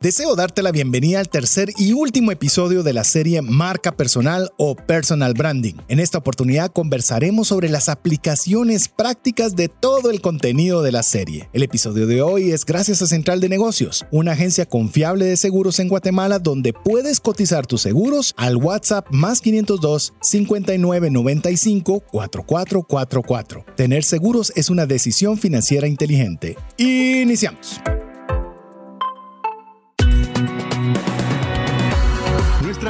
Deseo darte la bienvenida al tercer y último episodio de la serie Marca Personal o Personal Branding. En esta oportunidad conversaremos sobre las aplicaciones prácticas de todo el contenido de la serie. El episodio de hoy es gracias a Central de Negocios, una agencia confiable de seguros en Guatemala donde puedes cotizar tus seguros al WhatsApp más 502 5995 4444. Tener seguros es una decisión financiera inteligente. Iniciamos.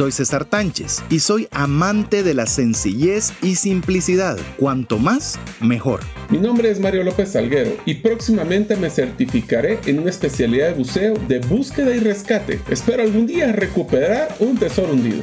Soy César Tánchez y soy amante de la sencillez y simplicidad. Cuanto más, mejor. Mi nombre es Mario López Salguero y próximamente me certificaré en una especialidad de buceo de búsqueda y rescate. Espero algún día recuperar un tesoro hundido.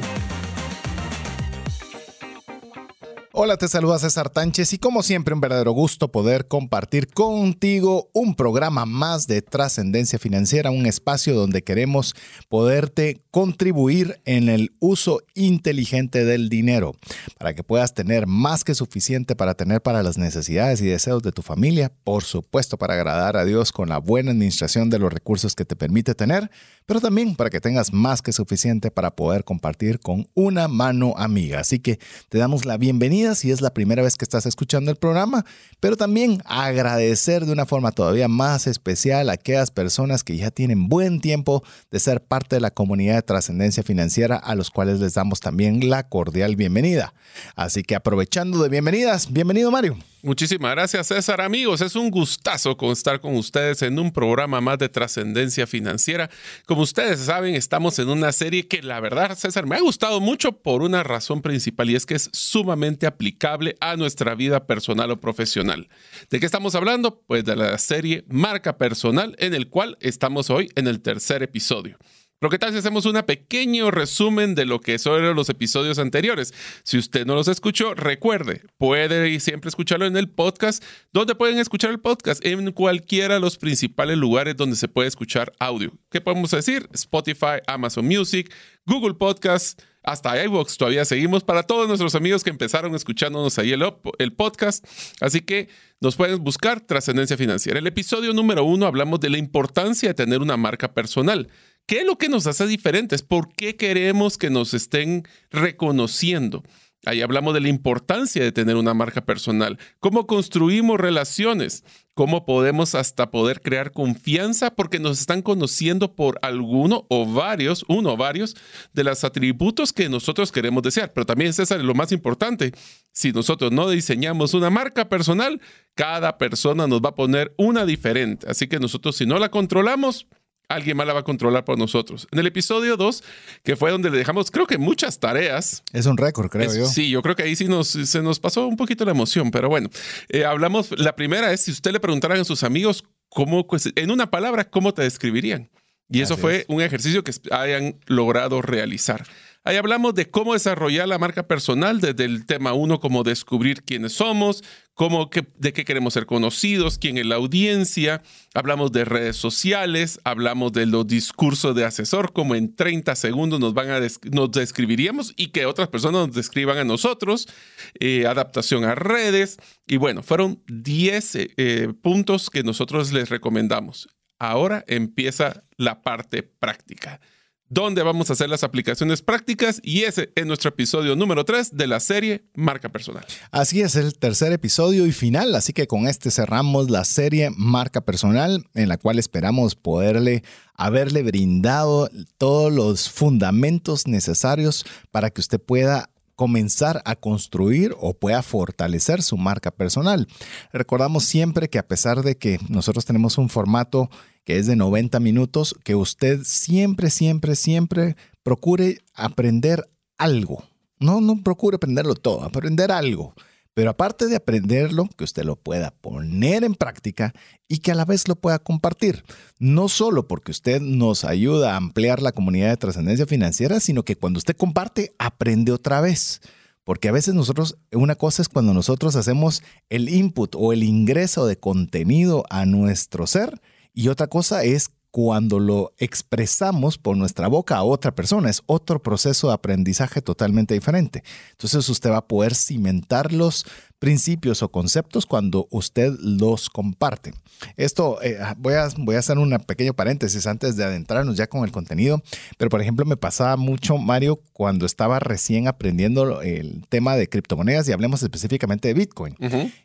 Hola, te saluda César Tánchez y como siempre un verdadero gusto poder compartir contigo un programa más de trascendencia financiera, un espacio donde queremos poderte contribuir en el uso inteligente del dinero para que puedas tener más que suficiente para tener para las necesidades y deseos de tu familia, por supuesto para agradar a Dios con la buena administración de los recursos que te permite tener, pero también para que tengas más que suficiente para poder compartir con una mano amiga. Así que te damos la bienvenida si es la primera vez que estás escuchando el programa, pero también agradecer de una forma todavía más especial a aquellas personas que ya tienen buen tiempo de ser parte de la comunidad de trascendencia financiera a los cuales les damos también la cordial bienvenida. Así que aprovechando de bienvenidas, bienvenido Mario. Muchísimas gracias César. Amigos, es un gustazo estar con ustedes en un programa más de trascendencia financiera. Como ustedes saben, estamos en una serie que la verdad, César, me ha gustado mucho por una razón principal y es que es sumamente aplicable a nuestra vida personal o profesional. ¿De qué estamos hablando? Pues de la serie Marca Personal en el cual estamos hoy en el tercer episodio. Pero ¿qué tal si hacemos un pequeño resumen de lo que son los episodios anteriores? Si usted no los escuchó, recuerde, puede siempre escucharlo en el podcast. ¿Dónde pueden escuchar el podcast? En cualquiera de los principales lugares donde se puede escuchar audio. ¿Qué podemos decir? Spotify, Amazon Music, Google Podcast, hasta iVoox todavía seguimos para todos nuestros amigos que empezaron escuchándonos ahí el, el podcast. Así que nos pueden buscar Trascendencia Financiera. El episodio número uno hablamos de la importancia de tener una marca personal. ¿Qué es lo que nos hace diferentes? ¿Por qué queremos que nos estén reconociendo? Ahí hablamos de la importancia de tener una marca personal, cómo construimos relaciones, cómo podemos hasta poder crear confianza porque nos están conociendo por alguno o varios, uno o varios de los atributos que nosotros queremos desear. Pero también, César, lo más importante, si nosotros no diseñamos una marca personal, cada persona nos va a poner una diferente. Así que nosotros si no la controlamos, alguien más la va a controlar por nosotros. En el episodio 2, que fue donde le dejamos, creo que muchas tareas. Es un récord, creo yo. Sí, yo creo que ahí sí nos, se nos pasó un poquito la emoción, pero bueno, eh, hablamos, la primera es si usted le preguntaran a sus amigos cómo, pues, en una palabra, ¿cómo te describirían? Y eso fue un ejercicio que hayan logrado realizar. Ahí hablamos de cómo desarrollar la marca personal, desde el tema uno, como descubrir quiénes somos, cómo, de qué queremos ser conocidos, quién es la audiencia. Hablamos de redes sociales, hablamos de los discursos de asesor, como en 30 segundos nos, van a nos describiríamos y que otras personas nos describan a nosotros. Eh, adaptación a redes. Y bueno, fueron 10 eh, puntos que nosotros les recomendamos. Ahora empieza la parte práctica donde vamos a hacer las aplicaciones prácticas y ese es nuestro episodio número 3 de la serie Marca Personal. Así es el tercer episodio y final, así que con este cerramos la serie Marca Personal en la cual esperamos poderle haberle brindado todos los fundamentos necesarios para que usted pueda comenzar a construir o pueda fortalecer su marca personal. Recordamos siempre que a pesar de que nosotros tenemos un formato que es de 90 minutos, que usted siempre, siempre, siempre procure aprender algo. No, no procure aprenderlo todo, aprender algo. Pero aparte de aprenderlo, que usted lo pueda poner en práctica y que a la vez lo pueda compartir. No solo porque usted nos ayuda a ampliar la comunidad de trascendencia financiera, sino que cuando usted comparte, aprende otra vez Porque a veces nosotros, una cosa es cuando nosotros hacemos el input o el ingreso de contenido a nuestro ser y otra cosa es cuando lo expresamos por nuestra boca a otra persona. Es otro proceso de aprendizaje totalmente diferente. Entonces usted va a poder cimentar los principios o conceptos cuando usted los comparte. Esto, eh, voy, a, voy a hacer un pequeño paréntesis antes de adentrarnos ya con el contenido, pero por ejemplo me pasaba mucho, Mario, cuando estaba recién aprendiendo el tema de criptomonedas y hablemos específicamente de Bitcoin,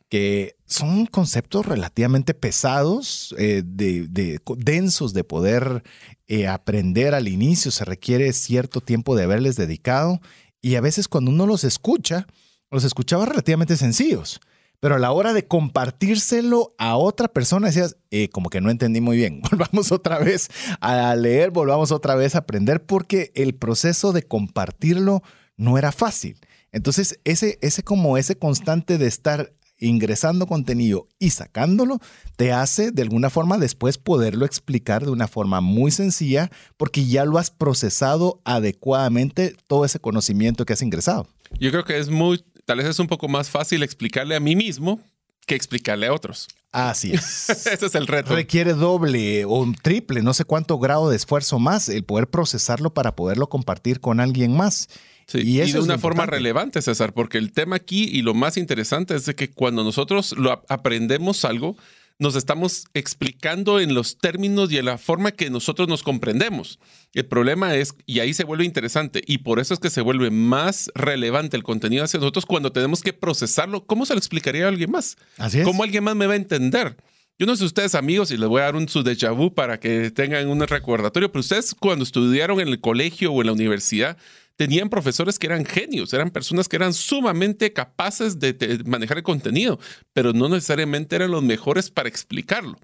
que son conceptos relativamente pesados, eh, de, densos de poder eh, aprender al inicio, se requiere cierto tiempo de haberles dedicado y a veces cuando uno los escucha, los escuchaba relativamente sencillos, pero a la hora de compartírselo a otra persona decías, eh, como que no entendí muy bien, volvamos otra vez a leer, volvamos otra vez a aprender, porque el proceso de compartirlo no era fácil. Entonces, ese, ese como ese constante de estar ingresando contenido y sacándolo, te hace de alguna forma después poderlo explicar de una forma muy sencilla porque ya lo has procesado adecuadamente todo ese conocimiento que has ingresado. Yo creo que es muy tal vez es un poco más fácil explicarle a mí mismo que explicarle a otros. Así es. Ese es el reto. Requiere doble o triple, no sé cuánto grado de esfuerzo más el poder procesarlo para poderlo compartir con alguien más. y, eso de una forma relevante, César, porque el tema aquí y lo más interesante es de que cuando nosotros lo aprendemos algo, nos estamos explicando en los términos y en la forma que nosotros nos comprendemos. El problema es, y ahí se vuelve interesante, y por eso es que se vuelve más relevante el contenido hacia nosotros cuando tenemos que procesarlo. ¿Cómo se lo explicaría a alguien más? Así es. ¿Cómo alguien más me va a entender? Yo no sé ustedes amigos y les voy a dar un su déjà vu para que tengan un recordatorio, pero ustedes cuando estudiaron en el colegio o en la universidad, tenían profesores que eran genios, eran personas que eran sumamente capaces de, manejar el contenido, pero no necesariamente eran los mejores para explicarlo.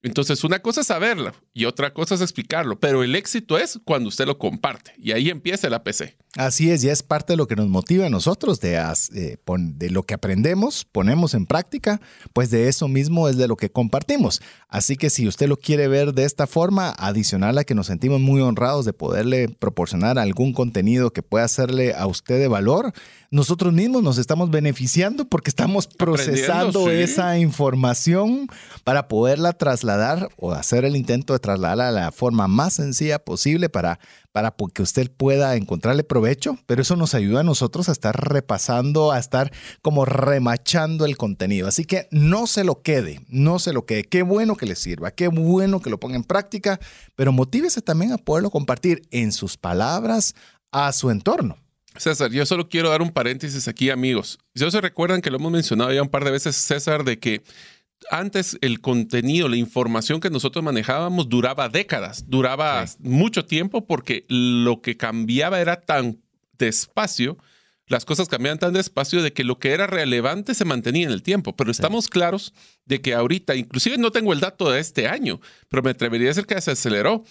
Entonces, una cosa es saberlo y otra cosa es explicarlo, pero el éxito es cuando usted lo comparte y ahí empieza el APC. Así es, ya es parte de lo que nos motiva a nosotros, de, eh, de lo que aprendemos, ponemos en práctica, pues de eso mismo es de lo que compartimos. Así que si usted lo quiere ver de esta forma, adicional a que nos sentimos muy honrados de poderle proporcionar algún contenido que pueda hacerle a usted de valor, nosotros mismos nos estamos beneficiando porque estamos procesando esa información para poderla trasladar o hacer el intento de trasladarla a la forma más sencilla posible para, para que usted pueda encontrarle provecho, pero eso nos ayuda a nosotros a estar repasando, a estar como remachando el contenido. Así que no se lo quede, no se lo quede. Qué bueno que le sirva, qué bueno que lo ponga en práctica, pero motívese también a poderlo compartir en sus palabras a su entorno. César, yo solo quiero dar un paréntesis aquí, amigos. Si se recuerdan que lo hemos mencionado ya un par de veces, César, de que antes el contenido, la información que nosotros manejábamos duraba décadas, duraba mucho tiempo porque lo que cambiaba era tan despacio, las cosas cambiaban tan despacio de que lo que era relevante se mantenía en el tiempo. Pero estamos claros de que ahorita, inclusive no tengo el dato de este año, pero me atrevería a decir que se aceleró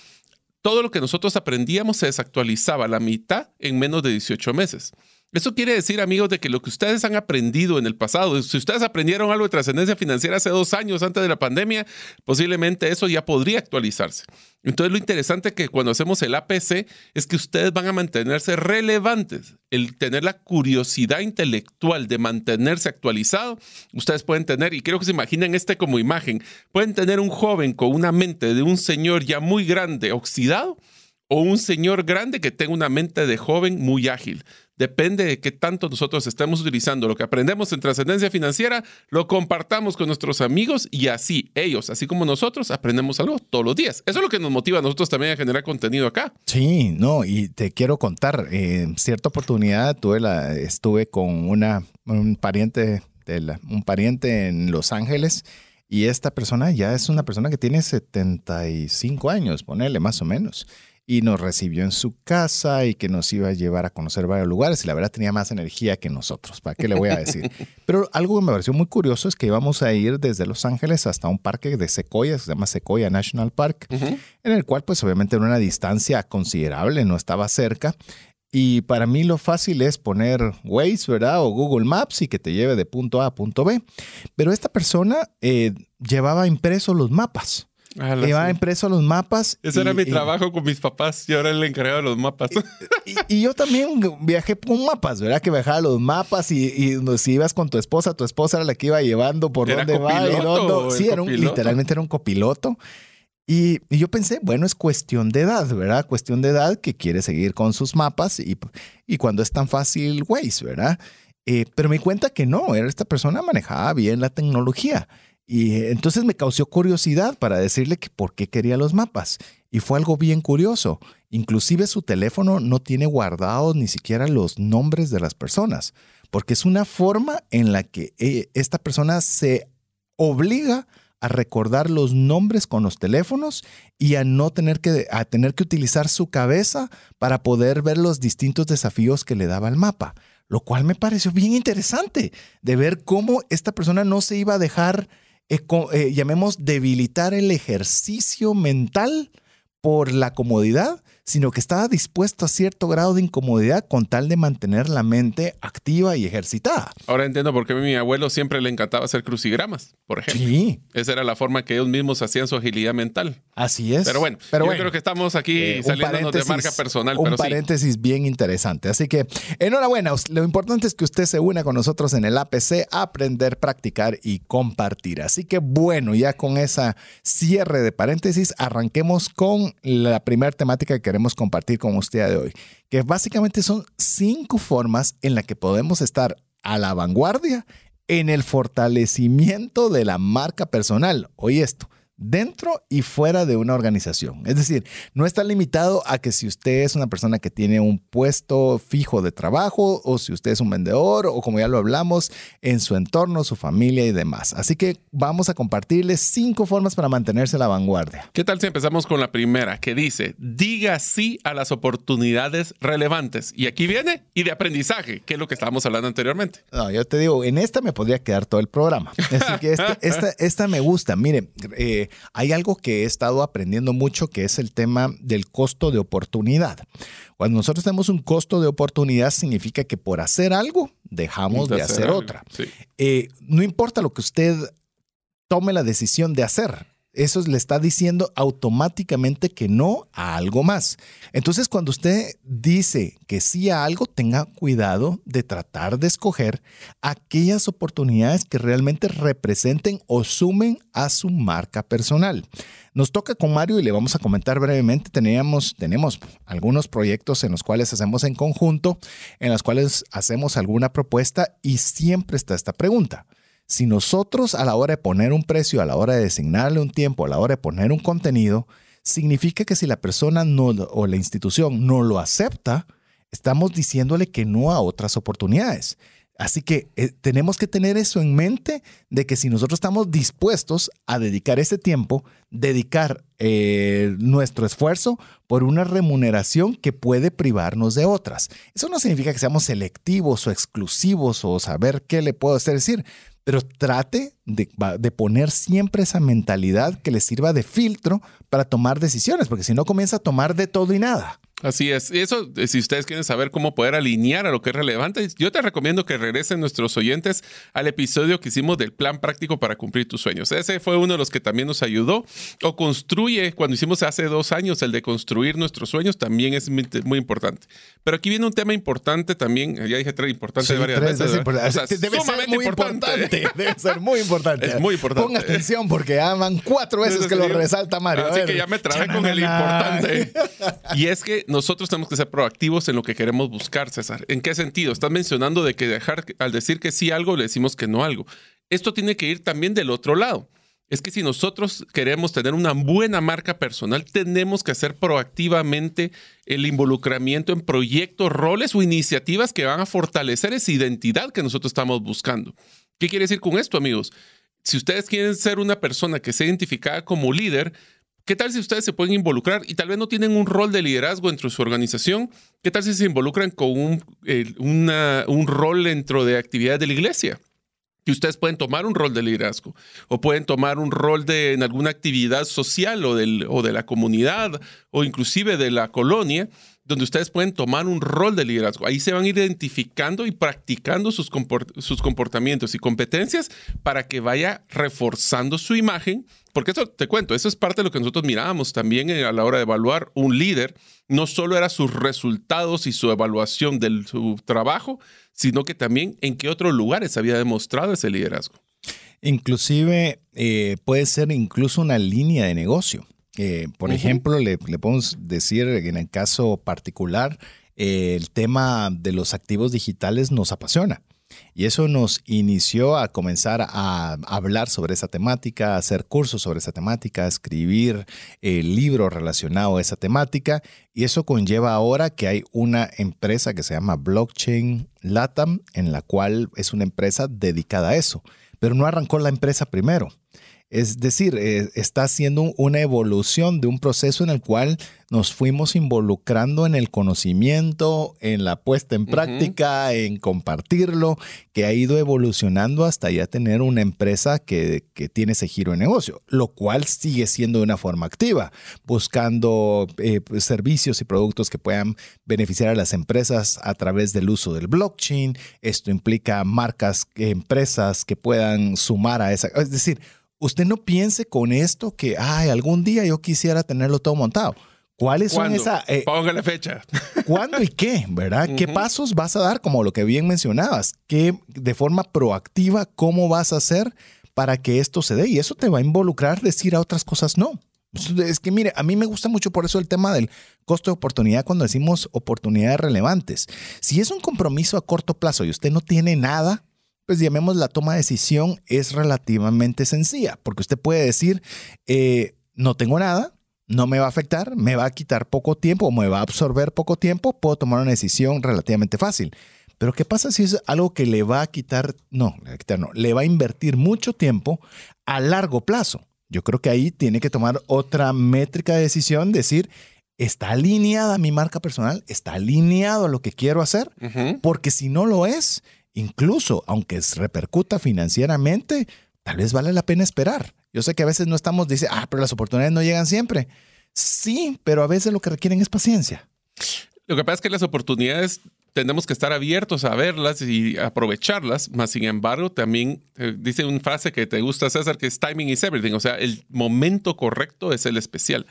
todo lo que nosotros aprendíamos se desactualizaba la mitad en menos de 18 meses. Eso quiere decir, amigos, de que lo que ustedes han aprendido en el pasado, si ustedes aprendieron algo de trascendencia financiera hace dos años antes de la pandemia, posiblemente eso ya podría actualizarse. Entonces, lo interesante que cuando hacemos el APC es que ustedes van a mantenerse relevantes. El tener la curiosidad intelectual de mantenerse actualizado, ustedes pueden tener, y quiero que se imaginen este como imagen, pueden tener un joven con una mente de un señor ya muy grande, oxidado, o un señor grande que tenga una mente de joven muy ágil. Depende de qué tanto nosotros estemos utilizando lo que aprendemos en trascendencia financiera, lo compartamos con nuestros amigos y así ellos, así como nosotros, aprendemos algo todos los días. Eso es lo que nos motiva a nosotros también a generar contenido acá. Sí, no, y te quiero contar, en cierta oportunidad tuve la, estuve con una, un pariente, de un pariente en Los Ángeles. Y esta persona ya es una persona que tiene 75 años, ponele más o menos y nos recibió en su casa y que nos iba a llevar a conocer varios lugares y la verdad tenía más energía que nosotros, ¿para qué le voy a decir? Pero algo que me pareció muy curioso es que íbamos a ir desde Los Ángeles hasta un parque de secoyas, se llama Sequoia National Park, en el cual pues obviamente en una distancia considerable, no estaba cerca. Y para mí lo fácil es poner Waze, ¿verdad? O Google Maps y que te lleve de punto A a punto B. Pero esta persona eh, llevaba impresos los mapas. Ah, sí. impreso los mapas. Ese y- era mi y- trabajo con mis papás. Yo era el encargado de los mapas. Y, y yo también viajé con mapas, ¿verdad? Que viajaba los mapas y, si ibas con tu esposa, tu esposa era la que iba llevando por Era dónde va y dónde. Sí, era un- literalmente era un copiloto. Y, y yo pensé, bueno, es cuestión de edad, ¿verdad? Cuestión de edad que quiere seguir con sus mapas y, y cuando es tan fácil, Waze, ¿verdad? Eh, pero me di cuenta que no, era esta persona manejaba bien la tecnología. Y eh, entonces me causó curiosidad para decirle que por qué quería los mapas. Y fue algo bien curioso. Inclusive su teléfono no tiene guardados ni siquiera los nombres de las personas, porque es una forma en la que eh, esta persona se obliga a recordar los nombres con los teléfonos y a no tener que, a tener que utilizar su cabeza para poder ver los distintos desafíos que le daba el mapa. Lo cual me pareció bien interesante de ver cómo esta persona no se iba a dejar, eh, llamemos, debilitar el ejercicio mental por la comodidad, sino que estaba dispuesto a cierto grado de incomodidad con tal de mantener la mente activa y ejercitada. Ahora entiendo por qué a mi abuelo siempre le encantaba hacer crucigramas, por ejemplo. Sí, Esa era la forma que ellos mismos hacían su agilidad mental. así es. Pero bueno, Pero yo bueno. creo que estamos aquí Eh, un saliéndonos de marca personal, Un pero sí. paréntesis bien interesante. Así que enhorabuena. Lo importante es que usted se una con nosotros en el APC, aprender, practicar y compartir. Así que bueno, ya con esa cierre de paréntesis, arranquemos con la primera temática que queremos compartir con usted de hoy, que básicamente son cinco formas en las que podemos estar a la vanguardia en el fortalecimiento de la marca personal. Oye esto, dentro y fuera de una organización. Es decir, no está limitado a que si usted es una persona que tiene un puesto fijo de trabajo o si usted es un vendedor o como ya lo hablamos, en su entorno, su familia y demás. Así que vamos a compartirles cinco formas para mantenerse a la vanguardia. ¿Qué tal si empezamos con la primera, que dice, diga sí a las oportunidades relevantes? Y aquí viene, y de aprendizaje, que es lo que estábamos hablando anteriormente. No, yo te digo, en esta me podría quedar todo el programa. Así que esta, esta, esta me gusta. Mire, eh, hay algo que he estado aprendiendo mucho que es el tema del costo de oportunidad. Cuando nosotros tenemos un costo de oportunidad, significa que por hacer algo dejamos de, hacer, otra. Sí. Eh, no importa lo que usted tome la decisión de hacer. Eso le está diciendo automáticamente que no a algo más. Entonces, cuando usted dice que sí a algo, tenga cuidado de tratar de escoger aquellas oportunidades que realmente representen o sumen a su marca personal. Nos toca con Mario y le vamos a comentar brevemente. Teníamos, tenemos algunos proyectos en los cuales hacemos en conjunto, en los cuales hacemos alguna propuesta y siempre está esta pregunta. Si nosotros a la hora de poner un precio, a la hora de designarle un tiempo, a la hora de poner un contenido, significa que si la persona no, o la institución no lo acepta, estamos diciéndole que no a otras oportunidades. Así que eh, tenemos que tener eso en mente de que si nosotros estamos dispuestos a dedicar ese tiempo, dedicar eh, nuestro esfuerzo por una remuneración que puede privarnos de otras. Eso no significa que seamos selectivos o exclusivos o saber qué le puedo hacer decir, pero trate de, de poner siempre esa mentalidad que le sirva de filtro para tomar decisiones, porque si no comienza a tomar de todo y nada. Así es. Eso, eh, si ustedes quieren saber cómo poder alinear a lo que es relevante, yo te recomiendo que regresen nuestros oyentes al episodio que hicimos del plan práctico para cumplir tus sueños. Ese fue uno de los que también nos ayudó. O construye, cuando hicimos hace dos años el de construir nuestros sueños, también es muy, muy importante. Pero aquí viene un tema importante también. Ya dije tres importantes Sí, varias tres veces. importante. O sea, Debe ser sumamente muy importante. Debe ser muy importante. Es muy importante. Ponga atención porque ya van cuatro veces que lo resalta Mario. Así que ya me trabé con el importante. Y es que nosotros tenemos que ser proactivos en lo que queremos buscar, César. ¿En qué sentido? Estás mencionando de que dejar, al decir que sí algo, le decimos que no algo. Esto tiene que ir también del otro lado. Es que si nosotros queremos tener una buena marca personal, tenemos que hacer proactivamente el involucramiento en proyectos, roles o iniciativas que van a fortalecer esa identidad que nosotros estamos buscando. ¿Qué quiere decir con esto, amigos? Si ustedes quieren ser una persona que sea identificada como líder, ¿Qué tal si ustedes se pueden involucrar y tal vez no tienen un rol de liderazgo dentro de su organización? ¿Qué tal si se involucran con un, un rol dentro de actividades de la iglesia? Y ustedes pueden tomar un rol de liderazgo o pueden tomar un rol de, en alguna actividad social o, del, o de la comunidad o inclusive de la colonia, donde ustedes pueden tomar un rol de liderazgo. Ahí se van identificando y practicando sus, sus comportamientos y competencias para que vaya reforzando su imagen. Porque eso te cuento, eso es parte de lo que nosotros mirábamos también a la hora de evaluar un líder. No solo era sus resultados y su evaluación de su trabajo, sino que también en qué otros lugares había demostrado ese liderazgo. Inclusive eh, puede ser incluso una línea de negocio. Eh, por ejemplo, le, podemos decir en el caso particular, eh, el tema de los activos digitales nos apasiona. Y eso nos inició a comenzar a hablar sobre esa temática, a hacer cursos sobre esa temática, a escribir el libro relacionado a esa temática. Y eso conlleva ahora que hay una empresa que se llama Blockchain Latam, en la cual es una empresa dedicada a eso. Pero no arrancó la empresa primero. Es decir, eh, está haciendo una evolución de un proceso en el cual nos fuimos involucrando en el conocimiento, en la puesta en práctica, en compartirlo, que ha ido evolucionando hasta ya tener una empresa que, tiene ese giro de negocio, lo cual sigue siendo de una forma activa, buscando eh, pues, servicios y productos que puedan beneficiar a las empresas a través del uso del blockchain. Esto implica marcas, empresas que puedan sumar a esa, es decir, usted no piense con esto que, ay, algún día yo quisiera tenerlo todo montado. ¿Cuáles son esas? Eh, la fecha. ¿Cuándo y qué? ¿Verdad? ¿Qué pasos vas a dar? Como lo que bien mencionabas. ¿Qué, de forma proactiva, cómo vas a hacer para que esto se dé? Y eso te va a involucrar decir a otras cosas no. Es que mire, a mí me gusta mucho por eso el tema del costo de oportunidad cuando decimos oportunidades relevantes. Si es un compromiso a corto plazo y usted no tiene nada, pues llamemos la toma de decisión es relativamente sencilla, porque usted puede decir, eh, no tengo nada, no me va a afectar, me va a quitar poco tiempo o me va a absorber poco tiempo, puedo tomar una decisión relativamente fácil. Pero ¿qué pasa si es algo que le va a quitar, no, le va a quitar, no, le va a invertir mucho tiempo a largo plazo? Yo creo que ahí tiene que tomar otra métrica de decisión, decir, ¿está alineada mi marca personal? ¿Está alineado a lo que quiero hacer? Porque si no lo es, incluso aunque repercuta financieramente, tal vez vale la pena esperar. Yo sé que a veces no estamos, dice, ah, pero las oportunidades no llegan siempre. Sí, pero a veces lo que requieren es paciencia. Lo que pasa es que las oportunidades tenemos que estar abiertos a verlas y aprovecharlas, más sin embargo, también eh, dice una frase que te gusta, César, que es timing is everything, o sea, el momento correcto es el especial.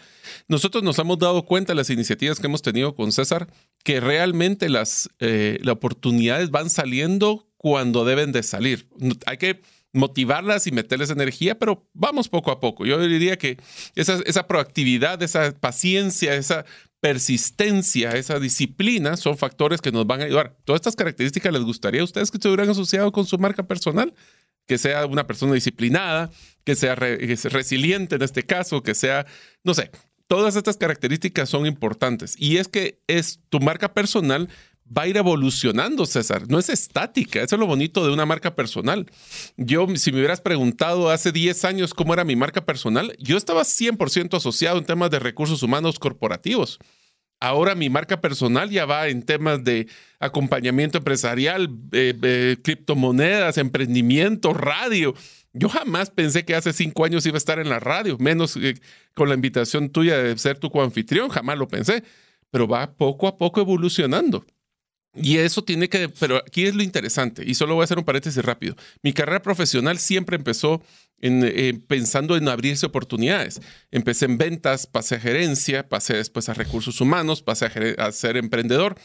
Nosotros nos hemos dado cuenta de las iniciativas que hemos tenido con César, que realmente las, eh, las oportunidades van saliendo cuando deben de salir. Hay que motivarlas y meterles energía, pero vamos poco a poco. Yo diría que esa, esa proactividad, esa paciencia, esa persistencia, esa disciplina son factores que nos van a ayudar. Todas estas características les gustaría a ustedes que se hubieran asociado con su marca personal, que sea una persona disciplinada, que sea resiliente en este caso, que sea, no sé, todas estas características son importantes. Y es que es tu marca personal va a ir evolucionando, César. No es estática. Eso es lo bonito de una marca personal. Yo, si me hubieras preguntado hace 10 años cómo era mi marca personal, yo estaba 100% asociado en temas de recursos humanos corporativos. Ahora mi marca personal ya va en temas de acompañamiento empresarial, eh, eh, criptomonedas, emprendimiento, radio. Yo jamás pensé que hace cinco años iba a estar en la radio, menos eh, con la invitación tuya de ser tu coanfitrión, jamás lo pensé, pero va poco a poco evolucionando. Y eso tiene que, pero aquí es lo interesante, y solo voy a hacer un paréntesis rápido. Mi carrera profesional siempre empezó en, eh, pensando en abrirse oportunidades. Empecé en ventas, pasé a gerencia, pasé después a recursos humanos, pasé a ser emprendedor.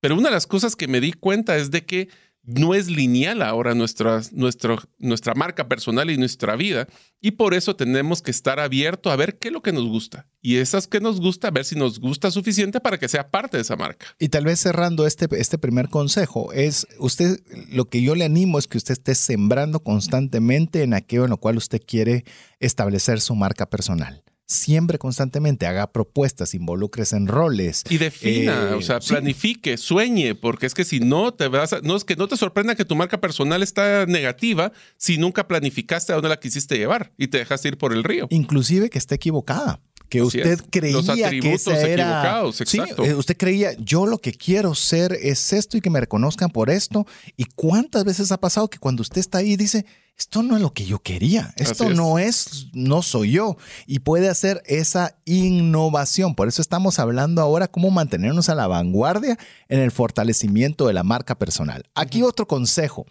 Pero una de las cosas que me di cuenta es de que no es lineal ahora nuestra, nuestra marca personal y nuestra vida. Y por eso tenemos que estar abiertos a ver qué es lo que nos gusta. Y esas que nos gusta, a ver si nos gusta suficiente para que sea parte de esa marca. Y tal vez cerrando este, este primer consejo, es usted, lo que yo le animo es que usted esté sembrando constantemente en aquello en lo cual usted quiere establecer su marca personal siempre constantemente, haga propuestas, involucres en roles. Y defina, eh, o sea, planifique, sueñe, porque es que si no te vas a, no es que no te sorprenda que tu marca personal está negativa si nunca planificaste a dónde la quisiste llevar y te dejaste ir por el río. Inclusive que esté equivocada que usted es. creía que ese era equivocados, Sí, exacto. eh, usted creía yo lo que quiero ser es esto y que me reconozcan por esto y cuántas veces ha pasado que cuando usted está ahí dice esto no es lo que yo quería, esto es. no es, no soy yo y puede hacer esa innovación. Por eso estamos hablando ahora cómo mantenernos a la vanguardia en el fortalecimiento de la marca personal. Aquí otro consejo.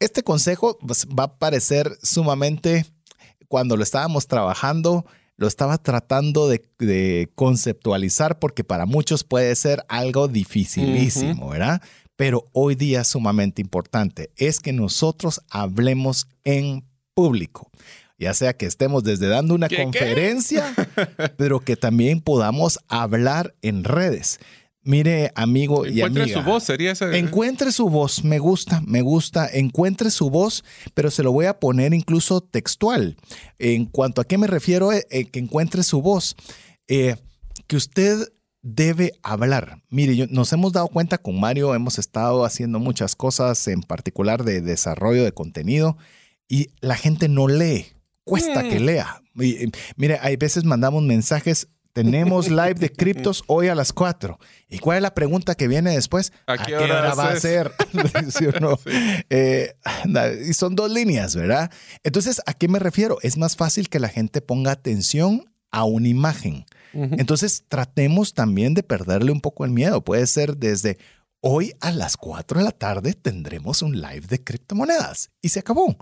Este consejo va a parecer sumamente cuando lo estábamos trabajando, lo estaba tratando de, de conceptualizar porque para muchos puede ser algo dificilísimo, ¿verdad? Pero hoy día es sumamente importante, es que nosotros hablemos en público. Ya sea que estemos desde dando una ¿Qué, qué? conferencia, pero que también podamos hablar en redes. Mire, amigo y Encuentre amiga. su voz, sería ese. Encuentre su voz, me gusta, me gusta. Encuentre su voz, pero se lo voy a poner incluso textual. En cuanto a qué me refiero, eh, eh, que encuentre su voz. Eh, que usted debe hablar. Mire, yo- nos hemos dado cuenta con Mario, hemos estado haciendo muchas cosas, en particular de desarrollo de contenido, y la gente no lee. Cuesta Mm. que lea. Y, eh, mire, hay veces mandamos mensajes. Tenemos live de criptos hoy a las 4. ¿Y cuál es la pregunta que viene después? ¿A qué hora va a ser? Eh, y son dos líneas, ¿verdad? Entonces, ¿a qué me refiero? Es más fácil que la gente ponga atención a una imagen. Entonces, tratemos también de perderle un poco el miedo. Puede ser desde hoy a las 4 de la tarde tendremos un live de criptomonedas y se acabó.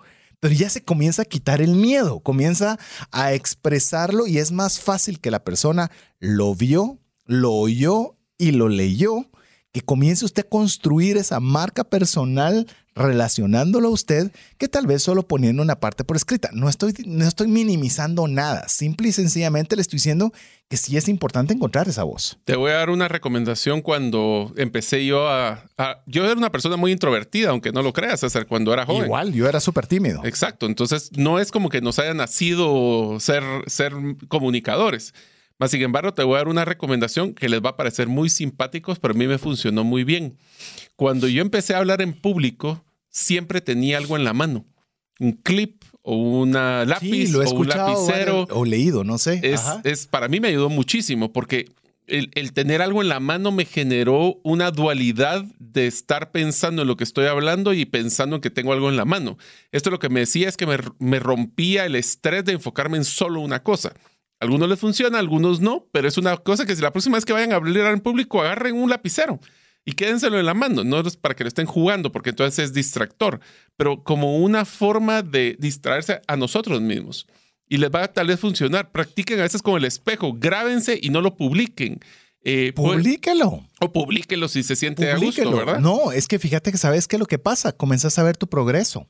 Pero ya se comienza a quitar el miedo, comienza a expresarlo y es más fácil que la persona lo vio, lo oyó y lo leyó, que comience usted a construir esa marca personal relacionándolo a usted que tal vez solo poniendo una parte por escrita. No estoy, no estoy minimizando nada, simple y sencillamente le estoy diciendo que sí es importante encontrar esa voz. Te voy a dar una recomendación cuando empecé yo a, a- Yo era una persona muy introvertida, aunque no lo creas, César, cuando era joven. Igual, yo era súper tímido. Exacto, entonces no es como que nos haya nacido ser, ser comunicadores. Más sin embargo, te voy a dar una recomendación que les va a parecer muy simpáticos, pero a mí me funcionó muy bien. Cuando yo empecé a hablar en público, siempre tenía algo en la mano. Un clip o una lápiz Sí, lo he o un lapicero. o leído, no sé. Es, para mí me ayudó muchísimo porque el, el tener algo en la mano me generó una dualidad de estar pensando en lo que estoy hablando y pensando en que tengo algo en la mano. Esto lo que me decía es que me, me rompía el estrés de enfocarme en solo una cosa. A algunos les funciona, a algunos no, pero es una cosa que si la próxima vez que vayan a hablar en público, agarren un lapicero y quédenselo en la mano. No es para que lo estén jugando, porque entonces es distractor, pero como una forma de distraerse a nosotros mismos y les va a tal vez funcionar. Practiquen a veces con el espejo, grábense y no lo publiquen. Eh, pues- Publíquelo. o publíquenlo si se siente a Publíquelo. gusto, ¿verdad? No, es que fíjate que sabes qué es lo que pasa. Comenzás a ver tu progreso.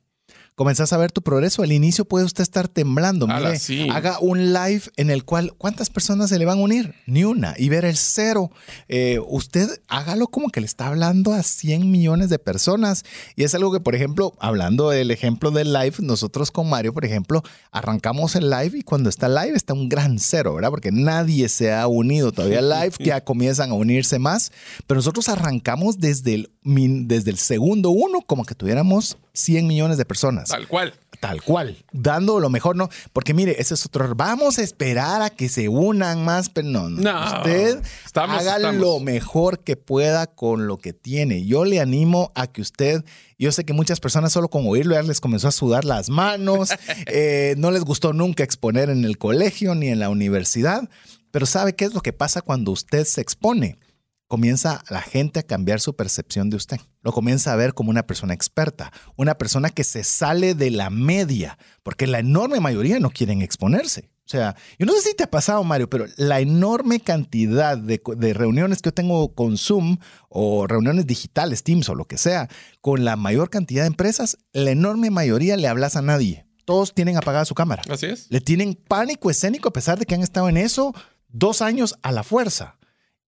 Comenzás a ver tu progreso. Al inicio puede usted estar temblando. Mire, sí. haga un live en el cual, ¿cuántas personas se le van a unir? Ni una. Y ver el cero. Eh, usted hágalo como que le está hablando a 100 millones de personas. Y es algo que, por ejemplo, hablando del ejemplo del live, nosotros con Mario, por ejemplo, arrancamos el live y cuando está live está un gran cero, ¿verdad? Porque nadie se ha unido todavía al live, ya comienzan a unirse más. Pero nosotros arrancamos desde el, desde el segundo uno como que tuviéramos 100 millones de personas. Tal cual. Tal cual, dando lo mejor, ¿no? Porque mire, ese es otro. error. Vamos a esperar a que se unan más, pero no. no. No, usted estamos- haga estamos. lo mejor que pueda con lo que tiene. Yo le animo a que usted, yo sé que muchas personas solo con oírlo ya les comenzó a sudar las manos, eh, no les gustó nunca exponer en el colegio ni en la universidad, pero ¿sabe qué es lo que pasa cuando usted se expone? Comienza la gente a cambiar su percepción de usted. Lo comienza a ver como una persona experta, una persona que se sale de la media, porque la enorme mayoría no quieren exponerse. O sea, yo no sé si te ha pasado, Mario, pero la enorme cantidad de, de reuniones que yo tengo con Zoom o reuniones digitales, Teams o lo que sea, con la mayor cantidad de empresas, la enorme mayoría le hablas a nadie. Todos tienen apagada su cámara. Así es. Le tienen pánico escénico a pesar de que han estado en eso dos años a la fuerza.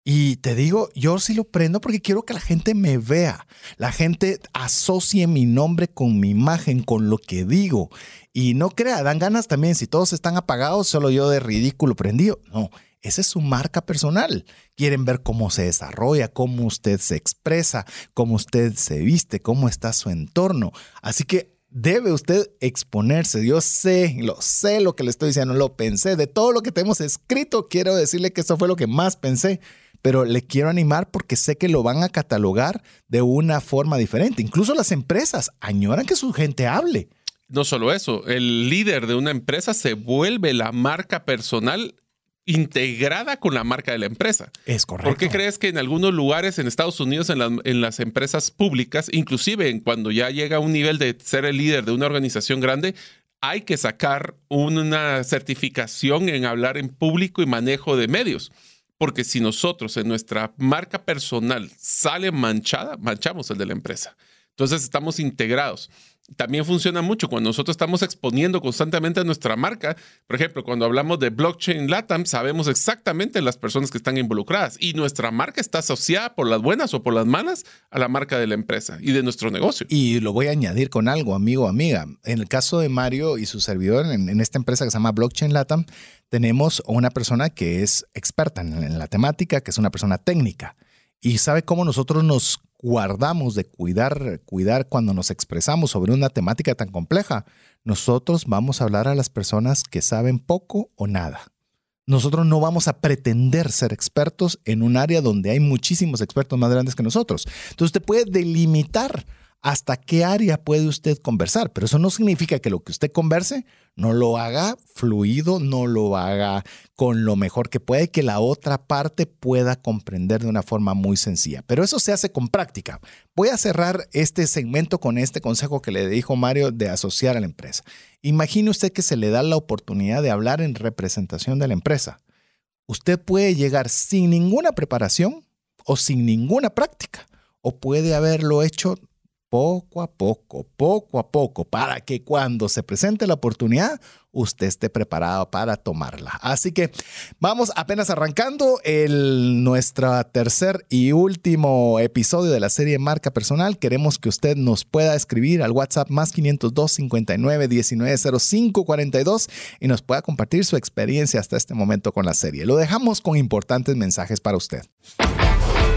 Y te digo, yo sí lo prendo porque quiero que la gente me vea. La gente asocie mi nombre con mi imagen, con lo que digo. Y no crea, dan ganas también, si todos están apagados, solo yo de ridículo prendido. No, esa es su marca personal. Quieren ver cómo se desarrolla, cómo usted se expresa, cómo usted se viste, cómo está su entorno. Así que debe usted exponerse. Yo sé, lo sé lo que le estoy diciendo, lo pensé. De todo lo que tenemos escrito, quiero decirle que eso fue lo que más pensé pero le quiero animar porque sé que lo van a catalogar de una forma diferente. Incluso las empresas añoran que su gente hable. No solo eso, el líder de una empresa se vuelve la marca personal integrada con la marca de la empresa. Es correcto. ¿Por qué crees que en algunos lugares en Estados Unidos, en, las empresas públicas, inclusive cuando ya llega a un nivel de ser el líder de una organización grande, hay que sacar una certificación en hablar en público y manejo de medios? Porque si nosotros en nuestra marca personal sale manchada, manchamos el de la empresa. Entonces estamos integrados también funciona mucho cuando nosotros estamos exponiendo constantemente a nuestra marca. Por ejemplo, cuando hablamos de blockchain LATAM, sabemos exactamente las personas que están involucradas y nuestra marca está asociada por las buenas o por las malas a la marca de la empresa y de nuestro negocio. Y lo voy a añadir con algo, amigo, amiga. En el caso de Mario y su servidor en, esta empresa que se llama Blockchain LATAM, tenemos una persona que es experta en la temática, que es una persona técnica y sabe cómo nosotros nos guardamos de cuidar, cuidar cuando nos expresamos sobre una temática tan compleja, nosotros vamos a hablar a las personas que saben poco o nada. Nosotros no vamos a pretender ser expertos en un área donde hay muchísimos expertos más grandes que nosotros. Entonces usted puede delimitar hasta qué área puede usted conversar, pero eso no significa que lo que usted converse no lo haga fluido, no lo haga con lo mejor que puede, que la otra parte pueda comprender de una forma muy sencilla. Pero eso se hace con práctica. Voy a cerrar este segmento con este consejo que le dijo Mario de asociar a la empresa. Imagine usted que se le da la oportunidad de hablar en representación de la empresa. Usted puede llegar sin ninguna preparación o sin ninguna práctica, o puede haberlo hecho poco a poco, poco a poco, para que cuando se presente la oportunidad, usted esté preparado para tomarla. Así que vamos apenas arrancando el, nuestro tercer y último episodio de la serie Marca Personal. Queremos que usted nos pueda escribir al WhatsApp más 502 59 19 05 42 y nos pueda compartir su experiencia hasta este momento con la serie. Lo dejamos con importantes mensajes para usted.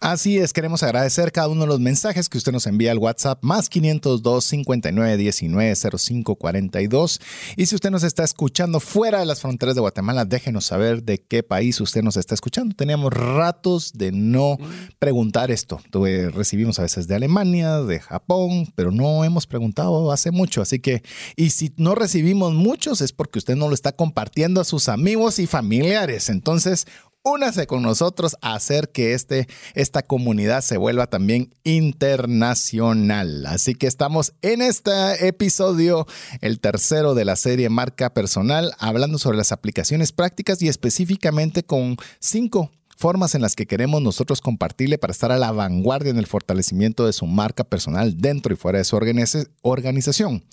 Así es, queremos agradecer cada uno de los mensajes que usted nos envía al WhatsApp más 502 59 19 05 42. Y si usted nos está escuchando fuera de las fronteras de Guatemala, déjenos saber de qué país usted nos está escuchando. Teníamos ratos de no preguntar esto. recibimos a veces de Alemania, de Japón, pero no hemos preguntado hace mucho. Así que, y si no recibimos muchos es porque usted no lo está compartiendo a sus amigos y familiares. Entonces, únase con nosotros a hacer que este, esta comunidad se vuelva también internacional. Así que estamos en este episodio, el tercero de la serie Marca Personal, hablando sobre las aplicaciones prácticas y específicamente con cinco formas en las que queremos nosotros compartirle para estar a la vanguardia en el fortalecimiento de su marca personal dentro y fuera de su organización.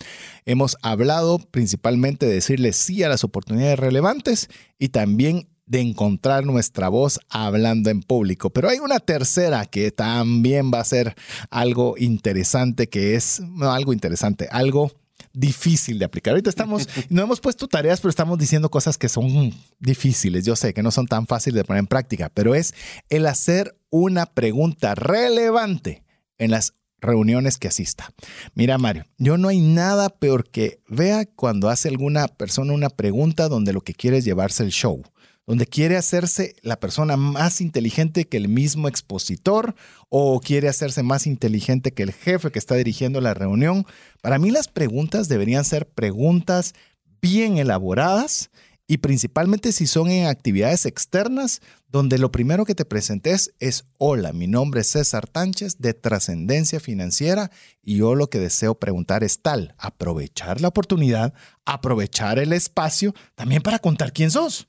Hemos hablado principalmente de decirle sí a las oportunidades relevantes y también de encontrar nuestra voz hablando en público. Pero hay una tercera que también va a ser algo interesante, que es, no algo interesante, algo difícil de aplicar. Ahorita estamos, no hemos puesto tareas, pero estamos diciendo cosas que son difíciles. Yo sé que no son tan fáciles de poner en práctica, pero es el hacer una pregunta relevante en las reuniones que asista. Mira, Mario, yo no hay nada peor que vea cuando hace alguna persona una pregunta donde lo que quiere es llevarse el show donde quiere hacerse la persona más inteligente que el mismo expositor o quiere hacerse más inteligente que el jefe que está dirigiendo la reunión. Para mí las preguntas deberían ser preguntas bien elaboradas y principalmente si son en actividades externas, donde lo primero que te presentes es, hola, mi nombre es César Tánchez de Trascendencia Financiera y yo lo que deseo preguntar es tal, aprovechar la oportunidad, aprovechar el espacio también para contar quién sos.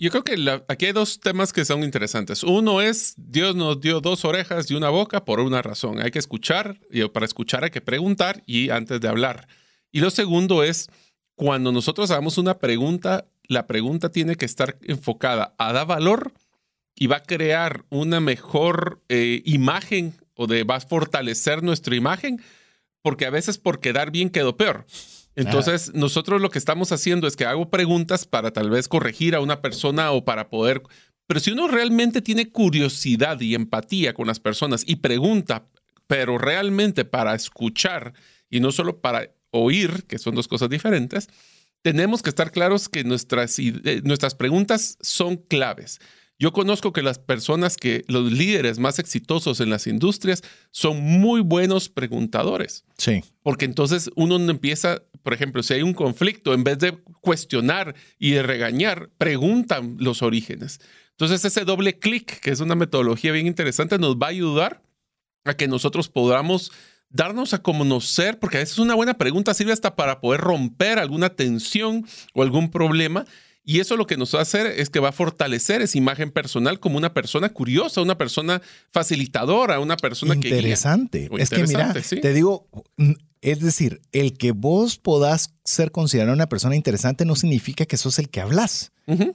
Yo creo que aquí hay dos temas que son interesantes. Uno es, Dios nos dio dos orejas y una boca por una razón. Hay que escuchar y para escuchar hay que preguntar y antes de hablar. Y lo segundo es, cuando nosotros hagamos una pregunta, la pregunta tiene que estar enfocada a dar valor y va a crear una mejor eh, imagen o de, va a fortalecer nuestra imagen, porque a veces por quedar bien quedó peor. Entonces, nosotros lo que estamos haciendo es que hago preguntas para tal vez corregir a una persona o para poder... Pero si uno realmente tiene curiosidad y empatía con las personas y pregunta, pero realmente para escuchar y no solo para oír, que son dos cosas diferentes, tenemos que estar claros que nuestras, nuestras preguntas son claves. Yo conozco que las personas que, los líderes más exitosos en las industrias son muy buenos preguntadores. Sí. Porque entonces uno empieza, por ejemplo, si hay un conflicto, en vez de cuestionar y de regañar, preguntan los orígenes. Entonces ese doble clic, que es una metodología bien interesante, nos va a ayudar a que nosotros podamos darnos a conocer, porque a veces una buena pregunta sirve hasta para poder romper alguna tensión o algún problema y eso lo que nos va a hacer es que va a fortalecer esa imagen personal como una persona curiosa, una persona facilitadora, una persona interesante. que... Es que mira, te digo, es decir, el que vos podás ser considerado una persona interesante no significa que sos el que hablas.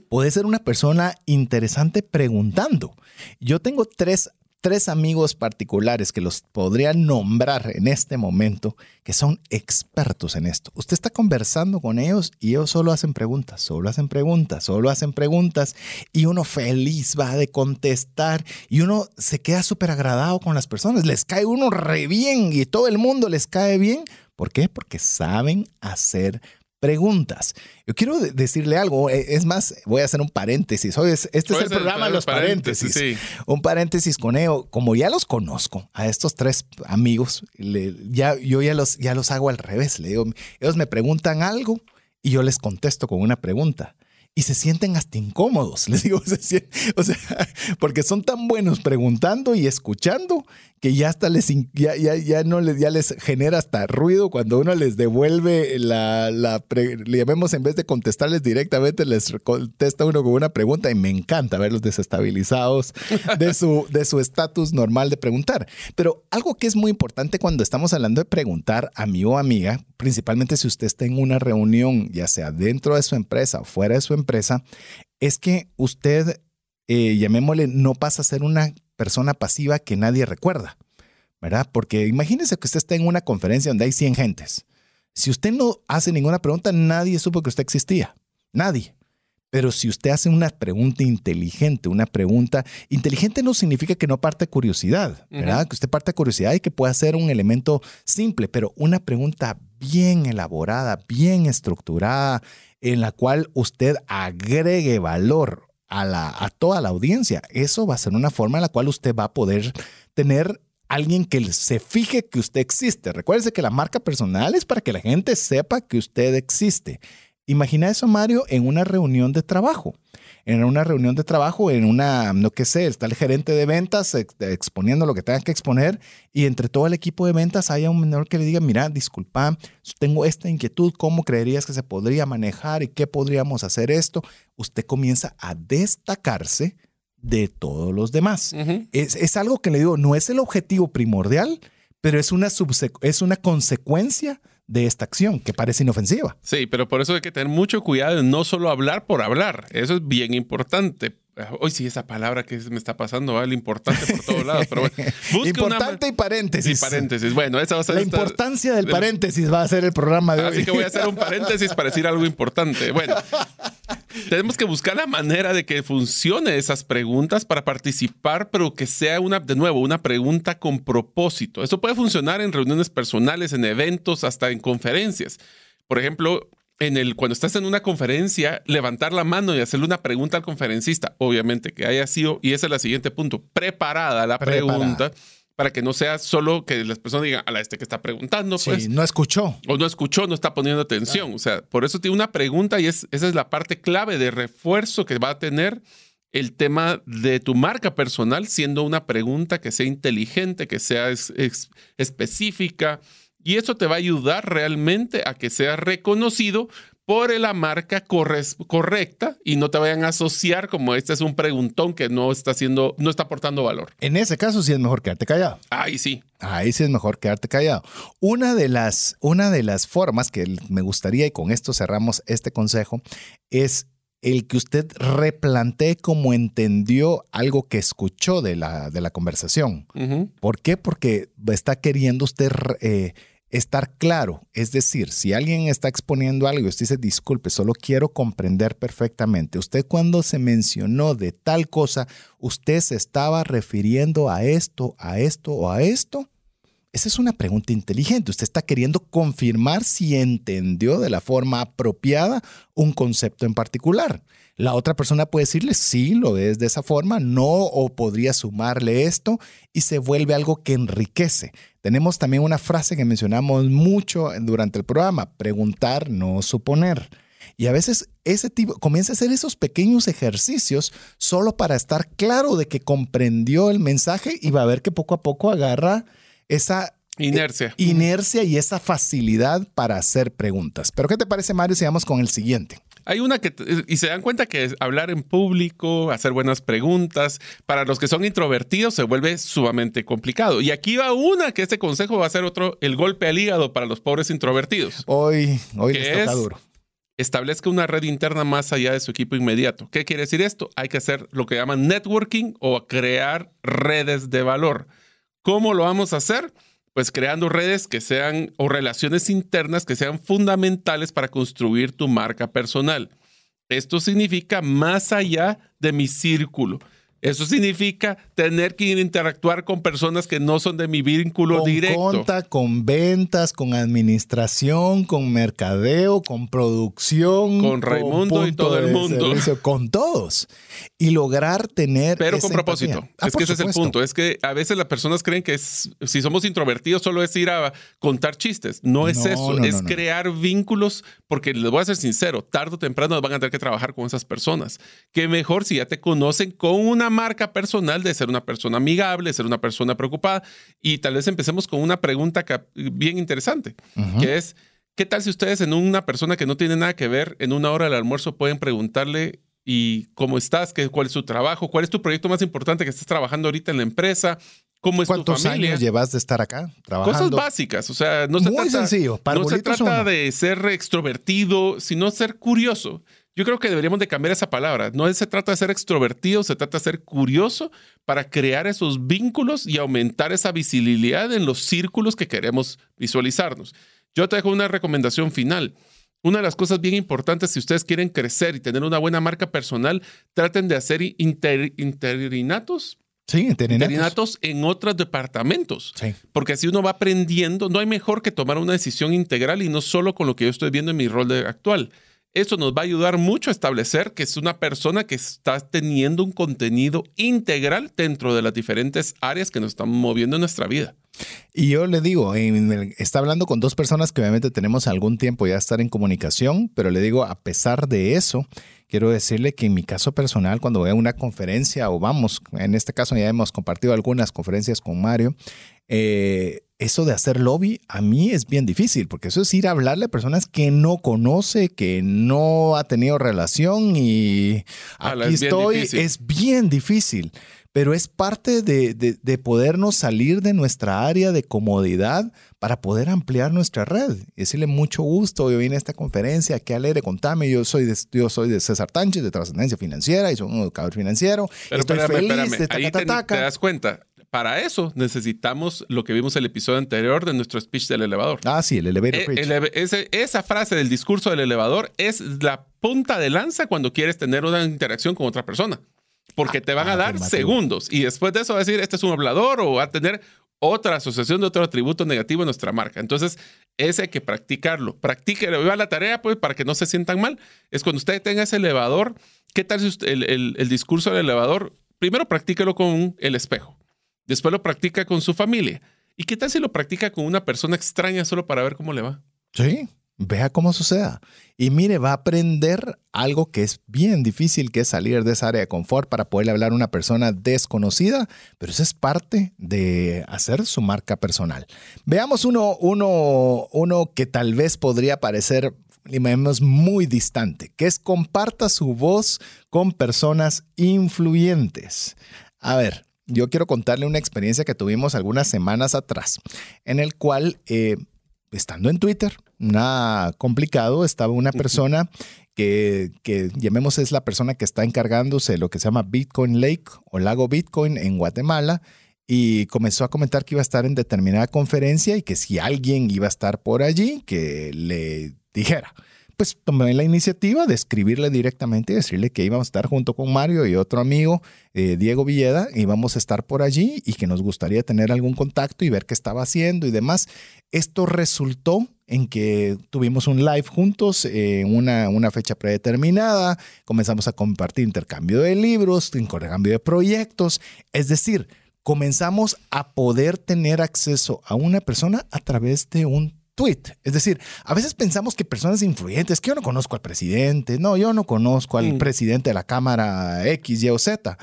Puede ser una persona interesante preguntando. Yo tengo tres tres amigos particulares que los podría nombrar en este momento, que son expertos en esto. Usted está conversando con ellos y ellos solo hacen preguntas, solo hacen preguntas, solo hacen preguntas y uno feliz va de contestar y uno se queda súper agradado con las personas. Les cae uno re bien y todo el mundo les cae bien. ¿Por qué? Porque saben hacer preguntas. Yo quiero decirle algo, eh, es más, voy a hacer un paréntesis. Hoy este es el programa de los paréntesis. Un paréntesis con ellos. Como ya los conozco, a estos tres amigos, ya, yo ya los, ya los hago al revés. Le digo, ellos me preguntan algo y yo les contesto con una pregunta y se sienten hasta incómodos. Les digo, o sea, porque son tan buenos preguntando y escuchando que ya hasta les, ya, ya, ya no les, ya les genera hasta ruido cuando uno les devuelve la, la le llamemos en vez de contestarles directamente, les contesta uno con una pregunta y me encanta verlos desestabilizados de su de su estatus normal de preguntar. Pero algo que es muy importante cuando estamos hablando de preguntar a mi o amiga, principalmente si usted está en una reunión, ya sea dentro de su empresa o fuera de su empresa, es que usted, eh, llamémosle, no pasa a ser una persona pasiva que nadie recuerda, ¿verdad? Porque imagínese que usted está en una conferencia donde hay 100 gentes. Si usted no hace ninguna pregunta, nadie supo que usted existía. Nadie. Pero si usted hace una pregunta inteligente, una pregunta inteligente no significa que no parte curiosidad, ¿verdad? Que usted parte curiosidad y que pueda ser un elemento simple, pero una pregunta bien elaborada, bien estructurada, en la cual usted agregue valor a, toda la audiencia. Eso va a ser una forma en la cual usted va a poder tener alguien que se fije que usted existe. Recuerde que la marca personal es para que la gente sepa que usted existe. Imagina eso, Mario, en una reunión de trabajo. En una reunión de trabajo, en una, no qué sé, está el gerente de ventas exponiendo lo que tenga que exponer y entre todo el equipo de ventas haya un menor que le diga, mira, disculpa, tengo esta inquietud, ¿cómo creerías que se podría manejar y qué podríamos hacer esto? Usted comienza a destacarse de todos los demás. es, es, algo que le digo, no es el objetivo primordial, pero es una, es una consecuencia de esta acción que parece inofensiva. Sí, pero por eso hay que tener mucho cuidado en no solo hablar por hablar. Eso es bien importante. Hoy sí, esa palabra que me está pasando, ¿vale? importante por todos lados. Pero bueno, importante y paréntesis. Y paréntesis. Bueno, esa va a ser. La importancia del paréntesis va a ser el programa de hoy. Así que voy a hacer un paréntesis para decir algo importante. Bueno, tenemos que buscar la manera de que funcione esas preguntas para participar, pero que sea una, de nuevo, una pregunta con propósito. Eso puede funcionar en reuniones personales, en eventos, hasta en conferencias. Por ejemplo, en el, cuando estás en una conferencia, levantar la mano y hacerle una pregunta al conferencista, obviamente que haya sido, y ese es el siguiente punto, preparada la pregunta, para que no sea solo que las personas digan, a la este que está preguntando, pues. Sí, no escuchó. O no escuchó, no está poniendo atención. O sea, por eso tiene una pregunta y es, esa es la parte clave de refuerzo que va a tener el tema de tu marca personal, siendo una pregunta que sea inteligente, que sea específica. Y eso te va a ayudar realmente a que sea reconocido por la marca correcta y no te vayan a asociar como este es un preguntón que no está haciendo, no está aportando valor. En ese caso sí es mejor quedarte callado. Ahí sí. Ahí sí es mejor quedarte callado. Una de las, una de las formas que me gustaría, y con esto cerramos este consejo, es el que usted replantee como entendió algo que escuchó de la, de la conversación. ¿Por qué? Porque está queriendo usted eh, estar claro. Es decir, si alguien está exponiendo algo y usted dice, disculpe, solo quiero comprender perfectamente. Usted cuando se mencionó de tal cosa, ¿usted se estaba refiriendo a esto, a esto o a esto? Esa es una pregunta inteligente. Usted está queriendo confirmar si entendió de la forma apropiada un concepto en particular. La otra persona puede decirle, sí, lo es de esa forma, no, o podría sumarle esto y se vuelve algo que enriquece. Tenemos también una frase que mencionamos mucho durante el programa, preguntar, no suponer. Y a veces ese tipo comienza a hacer esos pequeños ejercicios solo para estar claro de que comprendió el mensaje y va a ver que poco a poco agarra esa inercia. inercia y esa facilidad para hacer preguntas. Pero ¿qué te parece, Mario, si vamos con el siguiente? Hay una que, y se dan cuenta que hablar en público, hacer buenas preguntas, para los que son introvertidos se vuelve sumamente complicado. Y aquí va una que este consejo va a ser otro, el golpe al hígado para los pobres introvertidos. Hoy, hoy les toca duro. Establezca una red interna más allá de su equipo inmediato. ¿Qué quiere decir esto? Hay que hacer lo que llaman networking o crear redes de valor. ¿Cómo lo vamos a hacer? Pues creando redes que sean o relaciones internas que sean fundamentales para construir tu marca personal. Esto significa más allá de mi círculo. Eso significa tener que interactuar con personas que no son de mi vínculo con directo. Conta, con ventas, con administración, con mercadeo, con producción. Con Raimundo y todo el mundo. con todos. Y lograr tener. Pero con propósito. Ah, es que ese es el punto. Es que a veces las personas creen que si somos introvertidos solo es ir a contar chistes. No es eso. es crear vínculos. Porque les voy a ser sincero, tarde o temprano van a tener que trabajar con esas personas. Que mejor si ya te conocen con una marca personal de ser una persona amigable, ser una persona preocupada. Y tal vez empecemos con una pregunta bien interesante, que es, ¿qué tal si ustedes en una persona que no tiene nada que ver, en una hora del almuerzo pueden preguntarle y cómo estás, ¿Qué, cuál es tu trabajo, cuál es tu proyecto más importante que estás trabajando ahorita en la empresa, cómo es ¿Cuántos tu familia? años llevas de estar acá trabajando? Cosas básicas, o sea, no se Muy trata, sencillo, no se trata de ser extrovertido, sino ser curioso. Yo creo que deberíamos de cambiar esa palabra. No se trata de ser extrovertido, se trata de ser curioso para crear esos vínculos y aumentar esa visibilidad en los círculos que queremos visualizarnos. Yo te dejo una recomendación final. Una de las cosas bien importantes, si ustedes quieren crecer y tener una buena marca personal, traten de hacer interinatos. Sí, interinatos. en otros departamentos. Sí. Porque así uno va aprendiendo. No hay mejor que tomar una decisión integral y no solo con lo que yo estoy viendo en mi rol actual. Eso nos va a ayudar mucho a establecer que es una persona que está teniendo un contenido integral dentro de las diferentes áreas que nos están moviendo en nuestra vida. Y yo le digo, está hablando con dos personas que obviamente tenemos algún tiempo ya estar en comunicación, pero le digo, a pesar de eso, quiero decirle que en mi caso personal, cuando voy a una conferencia o vamos, en este caso ya hemos compartido algunas conferencias con Mario, eh, eso de hacer lobby a mí es bien difícil, porque eso es ir a hablarle a personas que no conoce, que no ha tenido relación y aquí estoy, es bien difícil pero es parte de, de, podernos salir de nuestra área de comodidad para poder ampliar nuestra red. Y decirle mucho gusto, yo vine a esta conferencia, qué alegre, contame, yo soy de, yo soy de César Tánchez, de Trascendencia Financiera, y soy un educador financiero. Pero Estoy espérame, feliz espérame. Ahí te, te das cuenta, para eso necesitamos lo que vimos en el episodio anterior de nuestro speech del elevador. Ah, sí, el elevator eh, ese, esa frase del discurso del elevador es la punta de lanza cuando quieres tener una interacción con otra persona porque te van a dar segundos y después de eso va a decir, este es un hablador o va a tener otra asociación de otro atributo negativo en nuestra marca. Entonces, ese hay que practicarlo. Practíquelo. Viva la tarea, pues, para que no se sientan mal. Es cuando usted tenga ese elevador, ¿qué tal si el, el, discurso del elevador? Primero, practíquelo con el espejo. Después lo practica con su familia. ¿Y qué tal si lo practica con una persona extraña solo para ver cómo le va? Sí, vea cómo suceda. Y mire, va a aprender algo que es bien difícil, que es salir de esa área de confort para poderle hablar a una persona desconocida, pero eso es parte de hacer su marca personal. Veamos uno, uno, uno que tal vez podría parecer muy distante, que es comparta su voz con personas influyentes. A ver, yo quiero contarle una experiencia que tuvimos algunas semanas atrás, en el cual, eh, estando en Twitter, nada complicado, estaba una persona que, que, llamemos es la persona que está encargándose de lo que se llama Bitcoin Lake o Lago Bitcoin en Guatemala y comenzó a comentar que iba a estar en determinada conferencia y que si alguien iba a estar por allí, que le dijera pues tomé la iniciativa de escribirle directamente y decirle que íbamos a estar junto con Mario y otro amigo, eh, Diego Villeda, íbamos a estar por allí y que nos gustaría tener algún contacto y ver qué estaba haciendo y demás. Esto resultó en que tuvimos un live juntos en una, una fecha predeterminada, comenzamos a compartir intercambio de libros, intercambio de proyectos, es decir, comenzamos a poder tener acceso a una persona a través de un tweet. Es decir, a veces pensamos que personas influyentes, que yo no conozco al presidente, no, yo no conozco al mm. presidente de la Cámara X, Y o Z.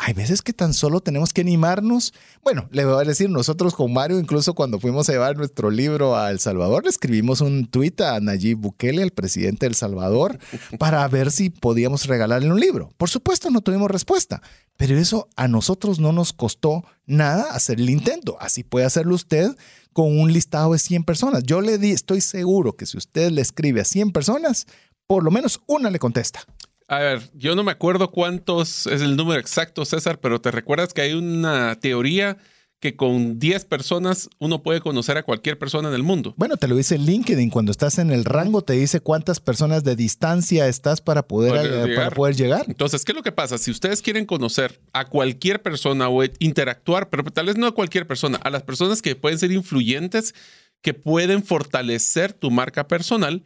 Hay veces que tan solo tenemos que animarnos. Bueno, le voy a decir, nosotros con Mario, incluso cuando fuimos a llevar nuestro libro a El Salvador, le escribimos un tweet a Nayib Bukele, el presidente de El Salvador, para ver si podíamos regalarle un libro. Por supuesto, no tuvimos respuesta, pero eso a nosotros no nos costó nada hacer el intento. Así puede hacerlo usted con un listado de 100 personas. Yo le di, estoy seguro que si usted le escribe a 100 personas, por lo menos una le contesta. A ver, yo no me acuerdo cuántos es el número exacto, César, pero te recuerdas que hay una teoría que con 10 personas uno puede conocer a cualquier persona en el mundo. Bueno, te lo dice LinkedIn. Cuando estás en el rango, te dice cuántas personas de distancia estás para poder, eh, para poder llegar. Entonces, ¿qué es lo que pasa? Si ustedes quieren conocer a cualquier persona o interactuar, pero tal vez no a cualquier persona, a las personas que pueden ser influyentes, que pueden fortalecer tu marca personal,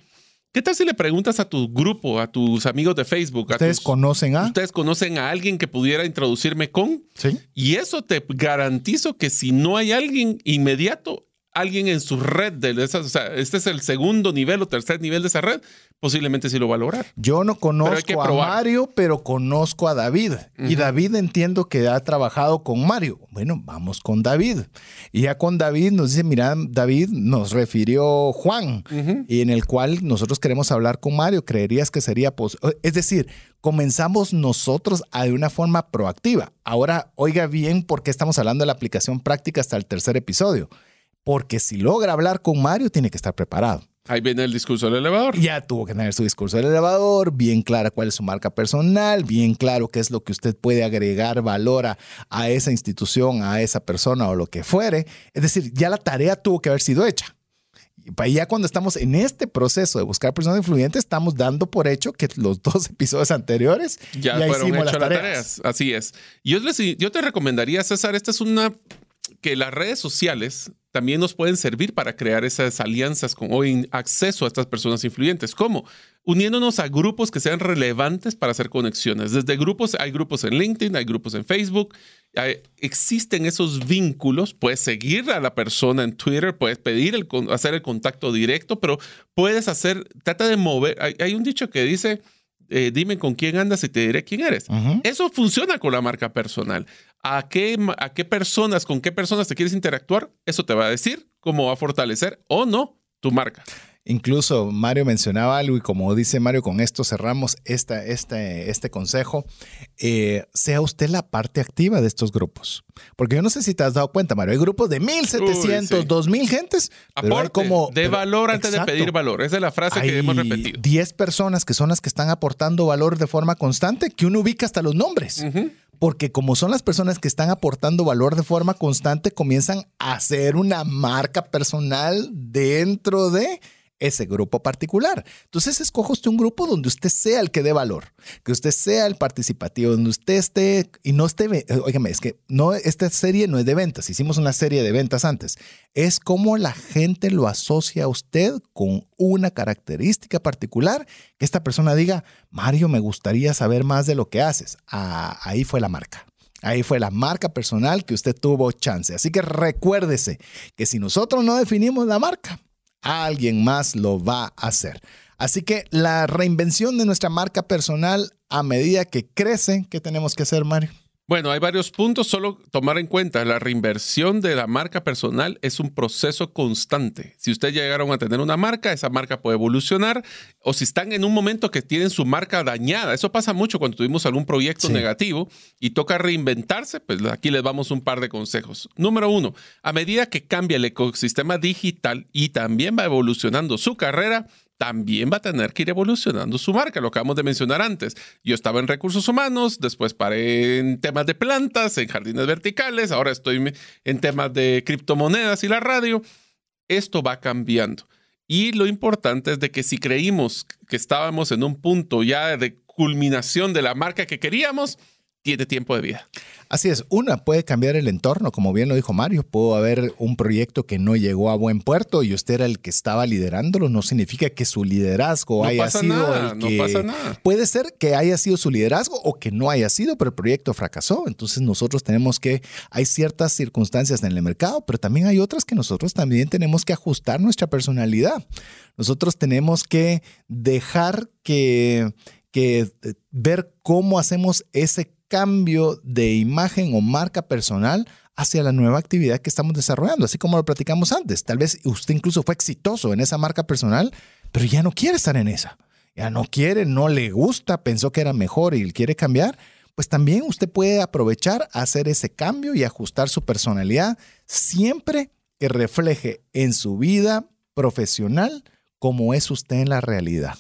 ¿Qué tal si le preguntas a tu grupo, a tus amigos de Facebook? ¿Ustedes conocen a? ¿Ustedes conocen a alguien que pudiera introducirme con? Sí. Y eso te garantizo que si no hay alguien inmediato, alguien en su red de esas, o sea, este es el segundo nivel o tercer nivel de esa red, posiblemente sí lo va a lograr. Yo no conozco a Mario, pero conozco a David. Y David entiendo que ha trabajado con Mario. Bueno, vamos con David. Y ya con David nos dice, mira, David nos refirió Juan, y en el cual nosotros queremos hablar con Mario. ¿Creerías que sería posible? Es decir, comenzamos nosotros a de una forma proactiva. Ahora, oiga bien por qué estamos hablando de la aplicación práctica hasta el tercer episodio porque si logra hablar con Mario, tiene que estar preparado. Ahí viene el discurso del elevador. Ya tuvo que tener su discurso del elevador, bien clara cuál es su marca personal, bien claro qué es lo que usted puede agregar valor a, esa institución, a esa persona o lo que fuere. Es decir, ya la tarea tuvo que haber sido hecha. Y ya cuando estamos en este proceso de buscar personas influyentes, estamos dando por hecho que los dos episodios anteriores ya, fueron hechos las tareas. Así es. Yo, yo te recomendaría, César, esta es una que las redes sociales también nos pueden servir para crear esas alianzas con, o acceso a estas personas influyentes. ¿Cómo? Uniéndonos a grupos que sean relevantes para hacer conexiones. Desde grupos, hay grupos en LinkedIn, hay grupos en Facebook, existen esos vínculos. Puedes seguir a la persona en Twitter, puedes pedir, el, hacer el contacto directo, pero puedes hacer, trata de mover. hay un dicho que dice, eh, dime con quién andas y te diré quién eres. Eso funciona con la marca personal. ¿A qué, ¿A qué personas, con qué personas te quieres interactuar? Eso te va a decir cómo va a fortalecer o no tu marca. Incluso Mario mencionaba algo y como dice Mario, con esto cerramos esta, este, este consejo. Eh, sea usted la parte activa de estos grupos. Porque yo no sé si te has dado cuenta, Mario, hay grupos de 1.700, 2.000 gentes. Aporte, como, de valor antes de pedir valor. Esa es la frase que hemos repetido. 10 personas que son las que están aportando valor de forma constante que uno ubica hasta los nombres porque como son las personas que están aportando valor de forma constante, comienzan a hacer una marca personal dentro de ese grupo particular. Entonces, escoja usted un grupo donde usted sea el que dé valor, que usted sea el participativo, donde usted esté y no esté, oígame, es que no, esta serie no es de ventas, hicimos una serie de ventas antes, es como la gente lo asocia a usted con una característica particular, que esta persona diga, Mario, me gustaría saber más de lo que haces. Ah, ahí fue la marca. Ahí fue la marca personal que usted tuvo chance. Así que recuérdese que si nosotros no definimos la marca, alguien más lo va a hacer. Así que la reinvención de nuestra marca personal a medida que crece, ¿qué tenemos que hacer, Mario? Bueno, hay varios puntos, solo tomar en cuenta, la reinversión de la marca personal es un proceso constante. Si ustedes llegaron a tener una marca, esa marca puede evolucionar, o si están en un momento que tienen su marca dañada, eso pasa mucho cuando tuvimos algún proyecto negativo y toca reinventarse, pues aquí les damos un par de consejos. Número uno, a medida que cambia el ecosistema digital y también va evolucionando su carrera, también va a tener que ir evolucionando su marca, lo acabamos de mencionar antes. Yo estaba en recursos humanos, después paré en temas de plantas, en jardines verticales, ahora estoy en temas de criptomonedas y la radio. Esto va cambiando. Y lo importante es de que si creímos que estábamos en un punto ya de culminación de la marca que queríamos, tiene tiempo de vida. Así es, una puede cambiar el entorno, como bien lo dijo Mario, pudo haber un proyecto que no llegó a buen puerto y usted era el que estaba liderándolo, no significa que su liderazgo haya sido el que... No pasa nada. Puede ser que haya sido su liderazgo o que no haya sido, pero el proyecto fracasó. Entonces nosotros tenemos que, hay ciertas circunstancias en el mercado, pero también hay otras que nosotros también tenemos que ajustar nuestra personalidad. Nosotros tenemos que dejar que, que eh, ver cómo hacemos ese cambio de imagen o marca personal hacia la nueva actividad que estamos desarrollando, así como lo platicamos antes. Tal vez usted incluso fue exitoso en esa marca personal, pero ya no quiere estar en esa. Ya no quiere, no le gusta, pensó que era mejor y quiere cambiar. Pues también usted puede aprovechar, hacer ese cambio y ajustar su personalidad siempre que refleje en su vida profesional como es usted en la realidad.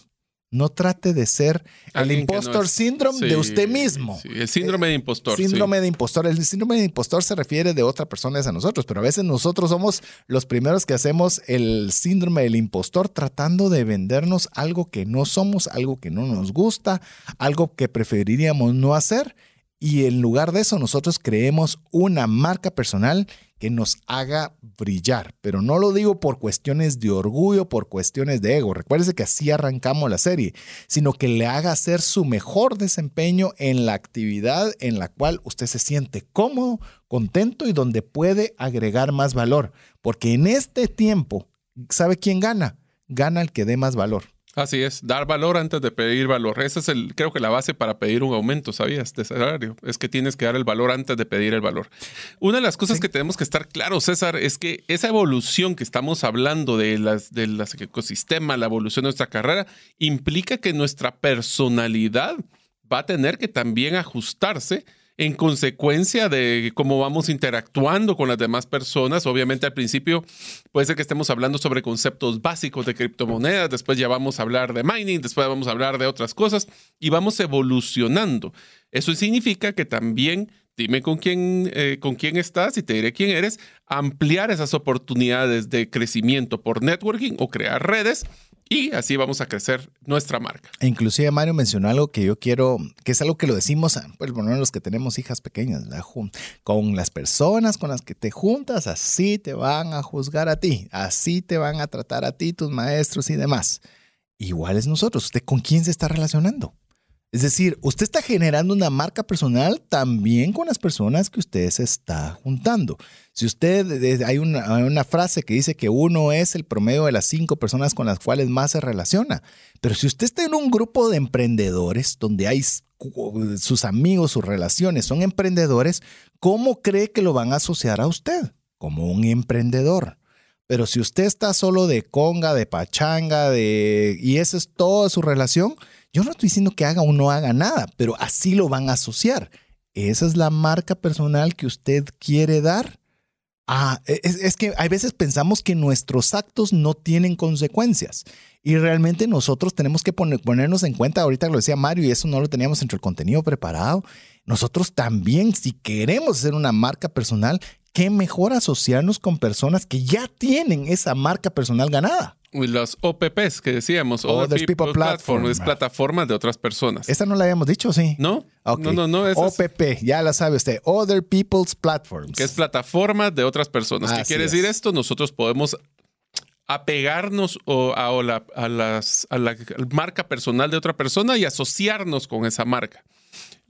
No trate de ser el impostor síndrome de usted mismo. el síndrome de impostor. Síndrome de impostor. El síndrome de impostor se refiere de otra persona a nosotros, pero a veces nosotros somos los primeros que hacemos el síndrome del impostor tratando de vendernos algo que no somos, algo que no nos gusta, algo que preferiríamos no hacer. Y en lugar de eso, nosotros creemos una marca personal que nos haga brillar. Pero no lo digo por cuestiones de orgullo, por cuestiones de ego. Recuérdese que así arrancamos la serie, sino que le haga hacer su mejor desempeño en la actividad en la cual usted se siente cómodo, contento y donde puede agregar más valor. Porque en este tiempo, ¿sabe quién gana? Gana el que dé más valor. Así es, dar valor antes de pedir valor. Esa es el, creo que la base para pedir un aumento, ¿sabías? De salario. Es que tienes que dar el valor antes de pedir el valor. Una de las cosas que tenemos que estar claros, César, es que esa evolución que estamos hablando de las, del ecosistema, la evolución de nuestra carrera, implica que nuestra personalidad va a tener que también ajustarse en consecuencia de cómo vamos interactuando con las demás personas. Obviamente al principio puede ser que estemos hablando sobre conceptos básicos de criptomonedas, después ya vamos a hablar de mining, después vamos a hablar de otras cosas y vamos evolucionando. Eso significa que también dime con quién, eh, con quién estás y te diré quién eres, ampliar esas oportunidades de crecimiento por networking o crear redes y así vamos a crecer nuestra marca. E inclusive Mario mencionó algo que yo quiero, que es algo que lo decimos, pues bueno, los que tenemos hijas pequeñas, con las personas con las que te juntas, así te van a juzgar a ti, así te van a tratar a ti, tus maestros y demás. Igual es nosotros, ¿usted con quién se está relacionando? Es decir, usted está generando una marca personal también con las personas que usted se está juntando. Si usted, hay una, frase que dice que uno es el promedio de las cinco personas con las cuales más se relaciona. Pero si usted está en un grupo de emprendedores donde hay sus amigos, sus relaciones son emprendedores, ¿cómo cree que lo van a asociar a usted? Como un emprendedor. Pero si usted está solo de conga, de pachanga, de y esa es toda su relación, yo no estoy diciendo que haga o no haga nada, pero así lo van a asociar. Esa es la marca personal que usted quiere dar. Ah, e, es, que hay veces pensamos que nuestros actos no tienen consecuencias y realmente nosotros tenemos que ponernos en cuenta, ahorita lo decía Mario y eso no lo teníamos entre el contenido preparado, nosotros también si queremos ser una marca personal, qué mejor asociarnos con personas que ya tienen esa marca personal ganada los OPPs que decíamos, Other People, Platform, es plataformas de otras personas. Esa no la habíamos dicho, sí. ¿No? No, no, no. OPP, ya la sabe usted, Other People's Platforms. Que es plataformas de otras personas. ¿Qué quiere decir esto? Nosotros podemos apegarnos a, la, a, las, a la marca personal de otra persona y asociarnos con esa marca.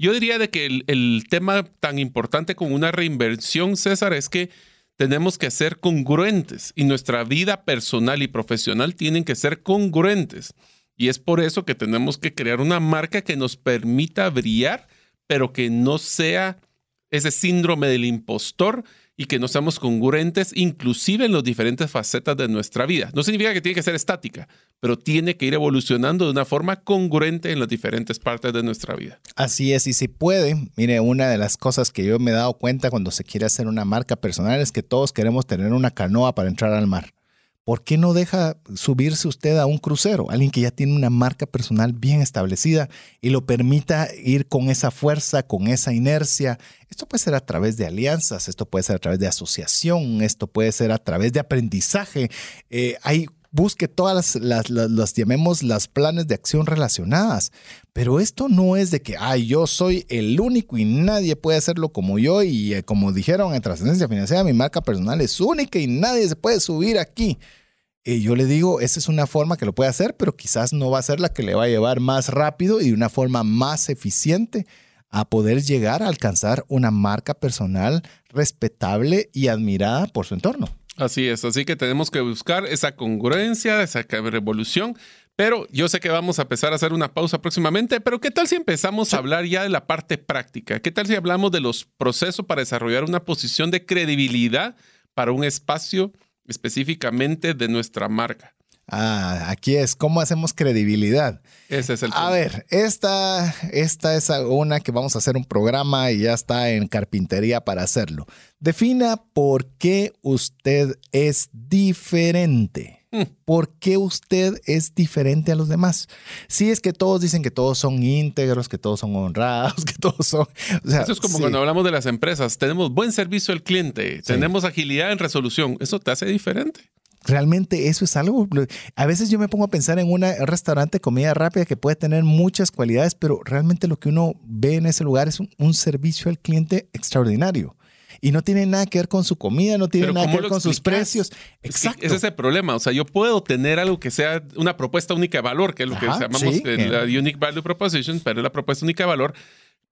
Yo diría de que el, tema tan importante como una reinversión, César, es que tenemos que ser congruentes y nuestra vida personal y profesional tienen que ser congruentes. Y es por eso que tenemos que crear una marca que nos permita brillar, pero que no sea ese síndrome del impostor y que no seamos congruentes inclusive en las diferentes facetas de nuestra vida. No significa que tiene que ser estática, pero tiene que ir evolucionando de una forma congruente en las diferentes partes de nuestra vida. Así es, y si puede, mire, una de las cosas que yo me he dado cuenta cuando se quiere hacer una marca personal es que todos queremos tener una canoa para entrar al mar. ¿Por qué no deja subirse usted a un crucero? Alguien que ya tiene una marca personal bien establecida y lo permita ir con esa fuerza, con esa inercia. Esto puede ser a través de alianzas, esto puede ser a través de asociación, esto puede ser a través de aprendizaje. Eh, hay busque todas las, llamemos las planes de acción relacionadas. Pero esto no es de que, ay, yo soy el único y nadie puede hacerlo como yo y eh, como dijeron en Trascendencia Financiera, mi marca personal es única y nadie se puede subir aquí. Y yo le digo, esa es una forma que lo puede hacer, pero quizás no va a ser la que le va a llevar más rápido y de una forma más eficiente a poder llegar a alcanzar una marca personal respetable y admirada por su entorno. Así es, así que tenemos que buscar esa congruencia, esa revolución. Pero yo sé que vamos a empezar a hacer una pausa próximamente, pero ¿qué tal si empezamos a hablar ya de la parte práctica? ¿Qué tal si hablamos de los procesos para desarrollar una posición de credibilidad para un espacio específicamente de nuestra marca? Ah, aquí es, ¿cómo hacemos credibilidad? Ese es el A ver, esta, esta es una que vamos a hacer un programa y ya está en carpintería para hacerlo. Defina por qué usted es diferente. Hmm. ¿Por qué usted es diferente a los demás? Si es que todos dicen que todos son íntegros, que todos son honrados, que todos son... Eso es como cuando hablamos de las empresas. Tenemos buen servicio al cliente, tenemos agilidad en resolución. Eso te hace diferente. Realmente eso es algo, a veces yo me pongo a pensar en un restaurante de comida rápida que puede tener muchas cualidades, pero realmente lo que uno ve en ese lugar es un, servicio al cliente extraordinario. Y no tiene nada que ver con su comida, no tiene nada que ver con sus precios. Exacto. ese es el problema. O sea, yo puedo tener algo que sea una propuesta única de valor, que es lo que llamamos la Unique Value Proposition, pero es la propuesta única de valor.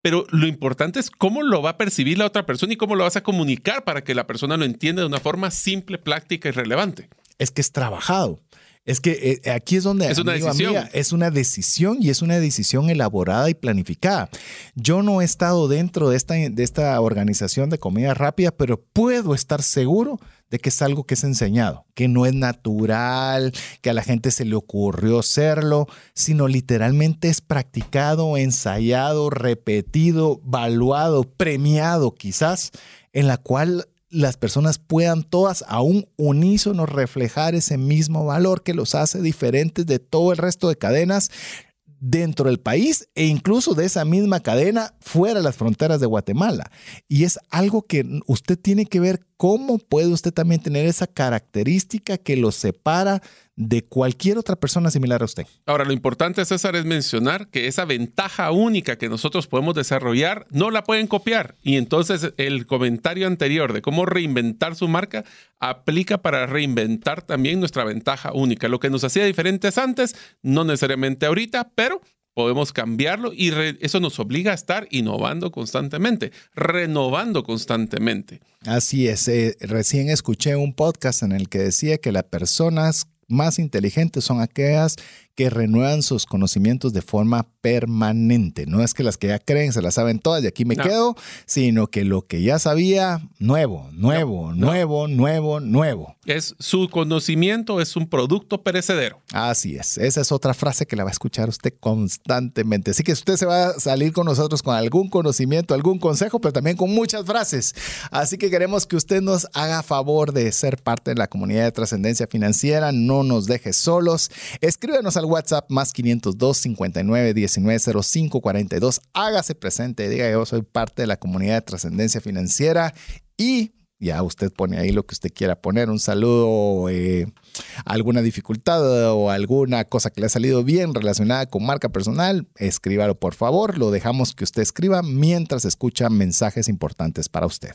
Pero lo importante es cómo lo va a percibir la otra persona y cómo lo vas a comunicar para que la persona lo entienda de una forma simple, práctica y relevante es que es trabajado. Es que eh, aquí es donde es una decisión. es una decisión y es una decisión elaborada y planificada. Yo no he estado dentro de esta, de esta organización de comida rápida, pero puedo estar seguro de que es algo que es enseñado, que no es natural, que a la gente se le ocurrió serlo, sino literalmente es practicado, ensayado, repetido, valuado, premiado quizás, en la cual las personas puedan todas a un unísono reflejar ese mismo valor que los hace diferentes de todo el resto de cadenas dentro del país e incluso de esa misma cadena fuera de las fronteras de Guatemala. Y es algo que usted tiene que ver cómo puede usted también tener esa característica que lo separa de cualquier otra persona similar a usted. Ahora, lo importante, César, es mencionar que esa ventaja única que nosotros podemos desarrollar no la pueden copiar. Y entonces el comentario anterior de cómo reinventar su marca aplica para reinventar también nuestra ventaja única. Lo que nos hacía diferentes antes, no necesariamente ahorita, pero podemos cambiarlo y eso nos obliga a estar innovando constantemente, renovando constantemente. Así es, eh, recién escuché un podcast en el que decía que las personas más inteligentes son aquellas que renuevan sus conocimientos de forma permanente. No es que las que ya creen se las saben todas y aquí me quedo, sino que lo que ya sabía, nuevo, nuevo, nuevo, nuevo, nuevo. Es su conocimiento, es un producto perecedero. Así es. Esa es otra frase que la va a escuchar usted constantemente. Así que usted se va a salir con nosotros con algún conocimiento, algún consejo, pero también con muchas frases. Así que queremos que usted nos haga favor de ser parte de la comunidad de trascendencia financiera. No nos deje solos. Escríbenos WhatsApp más 502 59 19 05 42. Hágase presente, diga yo soy parte de la comunidad de trascendencia financiera y ya usted pone ahí lo que usted quiera poner, un saludo, eh, alguna dificultad o alguna cosa que le ha salido bien relacionada con marca personal, escríbalo por favor, lo dejamos que usted escriba mientras escucha mensajes importantes para usted.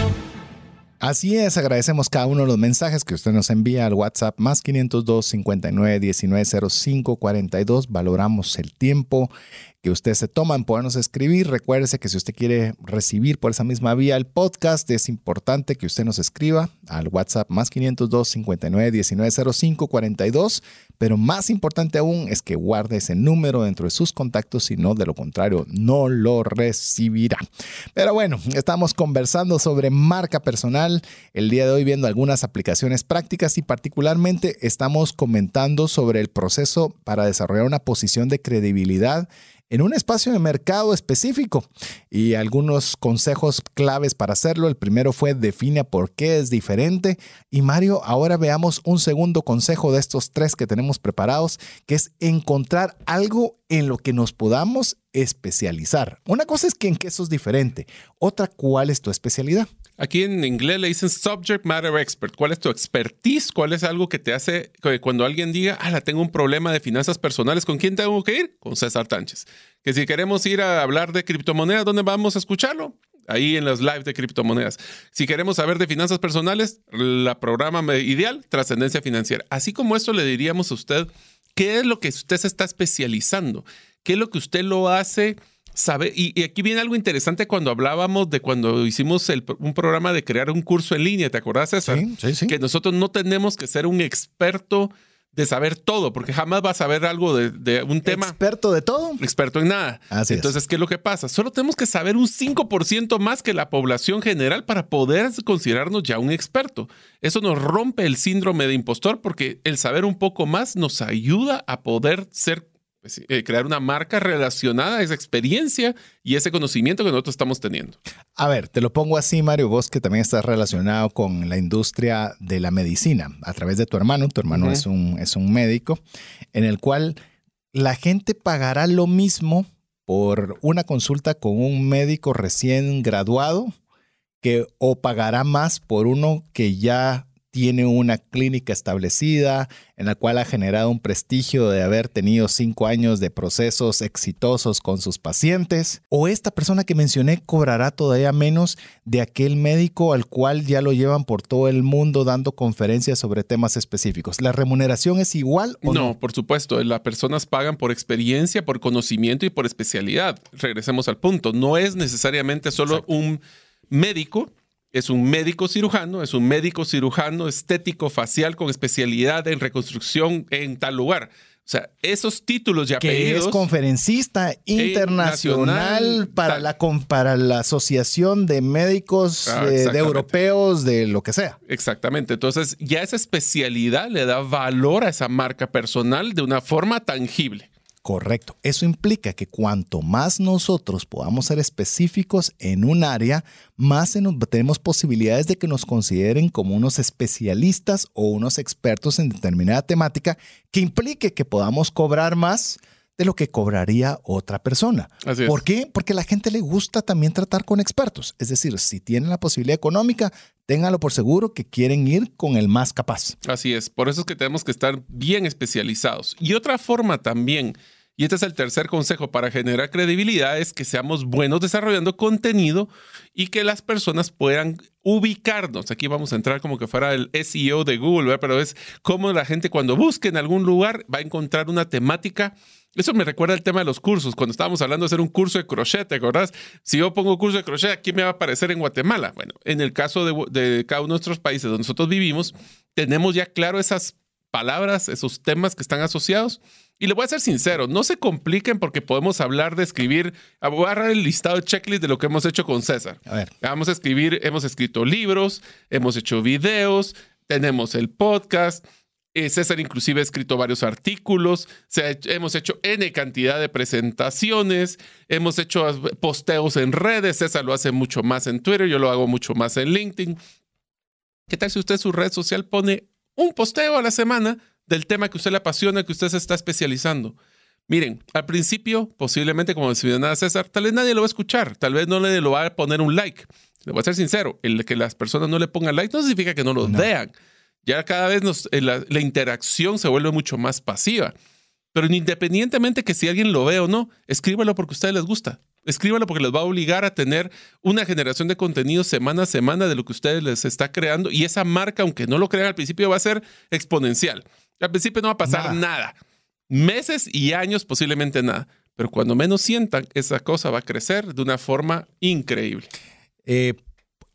Así es, agradecemos cada uno de los mensajes que usted nos envía al WhatsApp más 502 59 19 05 42. Valoramos el tiempo que usted se toma en podernos escribir. Recuérdese que si usted quiere recibir por esa misma vía el podcast, es importante que usted nos escriba al WhatsApp más 502 59 19 05 42. Pero más importante aún es que guarde ese número dentro de sus contactos, si no, de lo contrario, no lo recibirá. Pero bueno, estamos conversando sobre marca personal el día de hoy, viendo algunas aplicaciones prácticas y particularmente estamos comentando sobre el proceso para desarrollar una posición de credibilidad en un espacio de mercado específico y algunos consejos claves para hacerlo. El primero fue define por qué es diferente y Mario, ahora veamos un segundo consejo de estos tres que tenemos preparados, que es encontrar algo en lo que nos podamos especializar. Una cosa es que en qué eso es diferente, otra cuál es tu especialidad. Aquí en inglés le dicen subject matter expert. ¿Cuál es tu expertise? ¿Cuál es algo que te hace que cuando alguien diga, ah, tengo un problema de finanzas personales, ¿con quién tengo que ir? Con César Tánchez. Que si queremos ir a hablar de criptomonedas, ¿dónde vamos a escucharlo? Ahí en los live de criptomonedas. Si queremos saber de finanzas personales, la programa ideal, trascendencia financiera. Así como esto le diríamos a usted, ¿qué es lo que usted se está especializando? ¿Qué es lo que usted lo hace? Sabe, y, aquí viene algo interesante cuando hablábamos de cuando hicimos un programa de crear un curso en línea, ¿te acordás, César? Sí, sí, sí. Que nosotros no tenemos que ser un experto de saber todo, porque jamás vas a saber algo de, un tema. ¿Experto de todo? Experto en nada. Así Entonces, ¿qué es lo que pasa? Solo tenemos que saber un 5% más que la población general para poder considerarnos ya un experto. Eso nos rompe el síndrome de impostor porque el saber un poco más nos ayuda a poder ser pues eh, crear una marca relacionada a esa experiencia y ese conocimiento que nosotros estamos teniendo. A ver, te lo pongo así, Mario, vos que también estás relacionado con la industria de la medicina a través de tu hermano. Tu hermano es, un, es un médico en el cual la gente pagará lo mismo por una consulta con un médico recién graduado que o pagará más por uno que ya tiene una clínica establecida en la cual ha generado un prestigio de haber tenido cinco años de procesos exitosos con sus pacientes. O esta persona que mencioné cobrará todavía menos de aquel médico al cual ya lo llevan por todo el mundo dando conferencias sobre temas específicos. ¿La remuneración es igual o no? No, por supuesto. Las personas pagan por experiencia, por conocimiento y por especialidad. Regresemos al punto. No es necesariamente solo un médico es un médico cirujano, es un médico cirujano estético facial con especialidad en reconstrucción en tal lugar. O sea, esos títulos y apellidos. Que es conferencista internacional para, la, para la Asociación de Médicos ah, eh, de Europeos, de lo que sea. Exactamente. Entonces, ya esa especialidad le da valor a esa marca personal de una forma tangible. Correcto. Eso implica que cuanto más nosotros podamos ser específicos en un área, más tenemos posibilidades de que nos consideren como unos especialistas o unos expertos en determinada temática que implique que podamos cobrar más de lo que cobraría otra persona. ¿Por qué? Porque a la gente le gusta también tratar con expertos. Es decir, si tienen la posibilidad económica, ténganlo por seguro que quieren ir con el más capaz. Así es. Por eso es que tenemos que estar bien especializados. Y otra forma también y este es el tercer consejo para generar credibilidad, es que seamos buenos desarrollando contenido y que las personas puedan ubicarnos. Aquí vamos a entrar como que fuera el SEO de Google, pero es como la gente cuando busque en algún lugar va a encontrar una temática. Eso me recuerda al tema de los cursos, cuando estábamos hablando de hacer un curso de crochet, ¿te acordás? Si yo pongo curso de crochet, ¿aquí me va a aparecer en Guatemala? Bueno, en el caso de, de cada uno de nuestros países donde nosotros vivimos, tenemos ya claro esas palabras, esos temas que están asociados Y le voy a ser sincero, no se compliquen porque podemos hablar de escribir. Ah, voy a agarrar el listado de checklist de lo que hemos hecho con César. A ver. Vamos a escribir, hemos escrito libros, hemos hecho videos, tenemos el podcast. Eh, César inclusive ha escrito varios artículos, se ha hecho- hemos hecho N cantidad de presentaciones, hemos hecho posteos en redes, César lo hace mucho más en Twitter, yo lo hago mucho más en LinkedIn. ¿Qué tal si usted en su red social pone un posteo a la semana del tema que usted le apasiona, que usted se está especializando? Miren, al principio, posiblemente, como mencionaba César, tal vez nadie lo va a escuchar, tal vez no le lo va a poner un like. Le voy a ser sincero, el que las personas no le pongan like no significa que no No. vean. Ya cada vez nos- eh, la, la interacción se vuelve mucho más pasiva. Pero independientemente que si alguien lo ve o no, escríbalo porque a ustedes les gusta. Escríbalo porque les va a obligar a tener una generación de contenido semana a semana de lo que ustedes les está creando. Y esa marca, aunque no lo crean al principio, va a ser exponencial. Al principio no va a pasar Nada. nada. Meses y años posiblemente nada. Pero cuando menos sientan, esa cosa va a crecer de una forma increíble. Eh,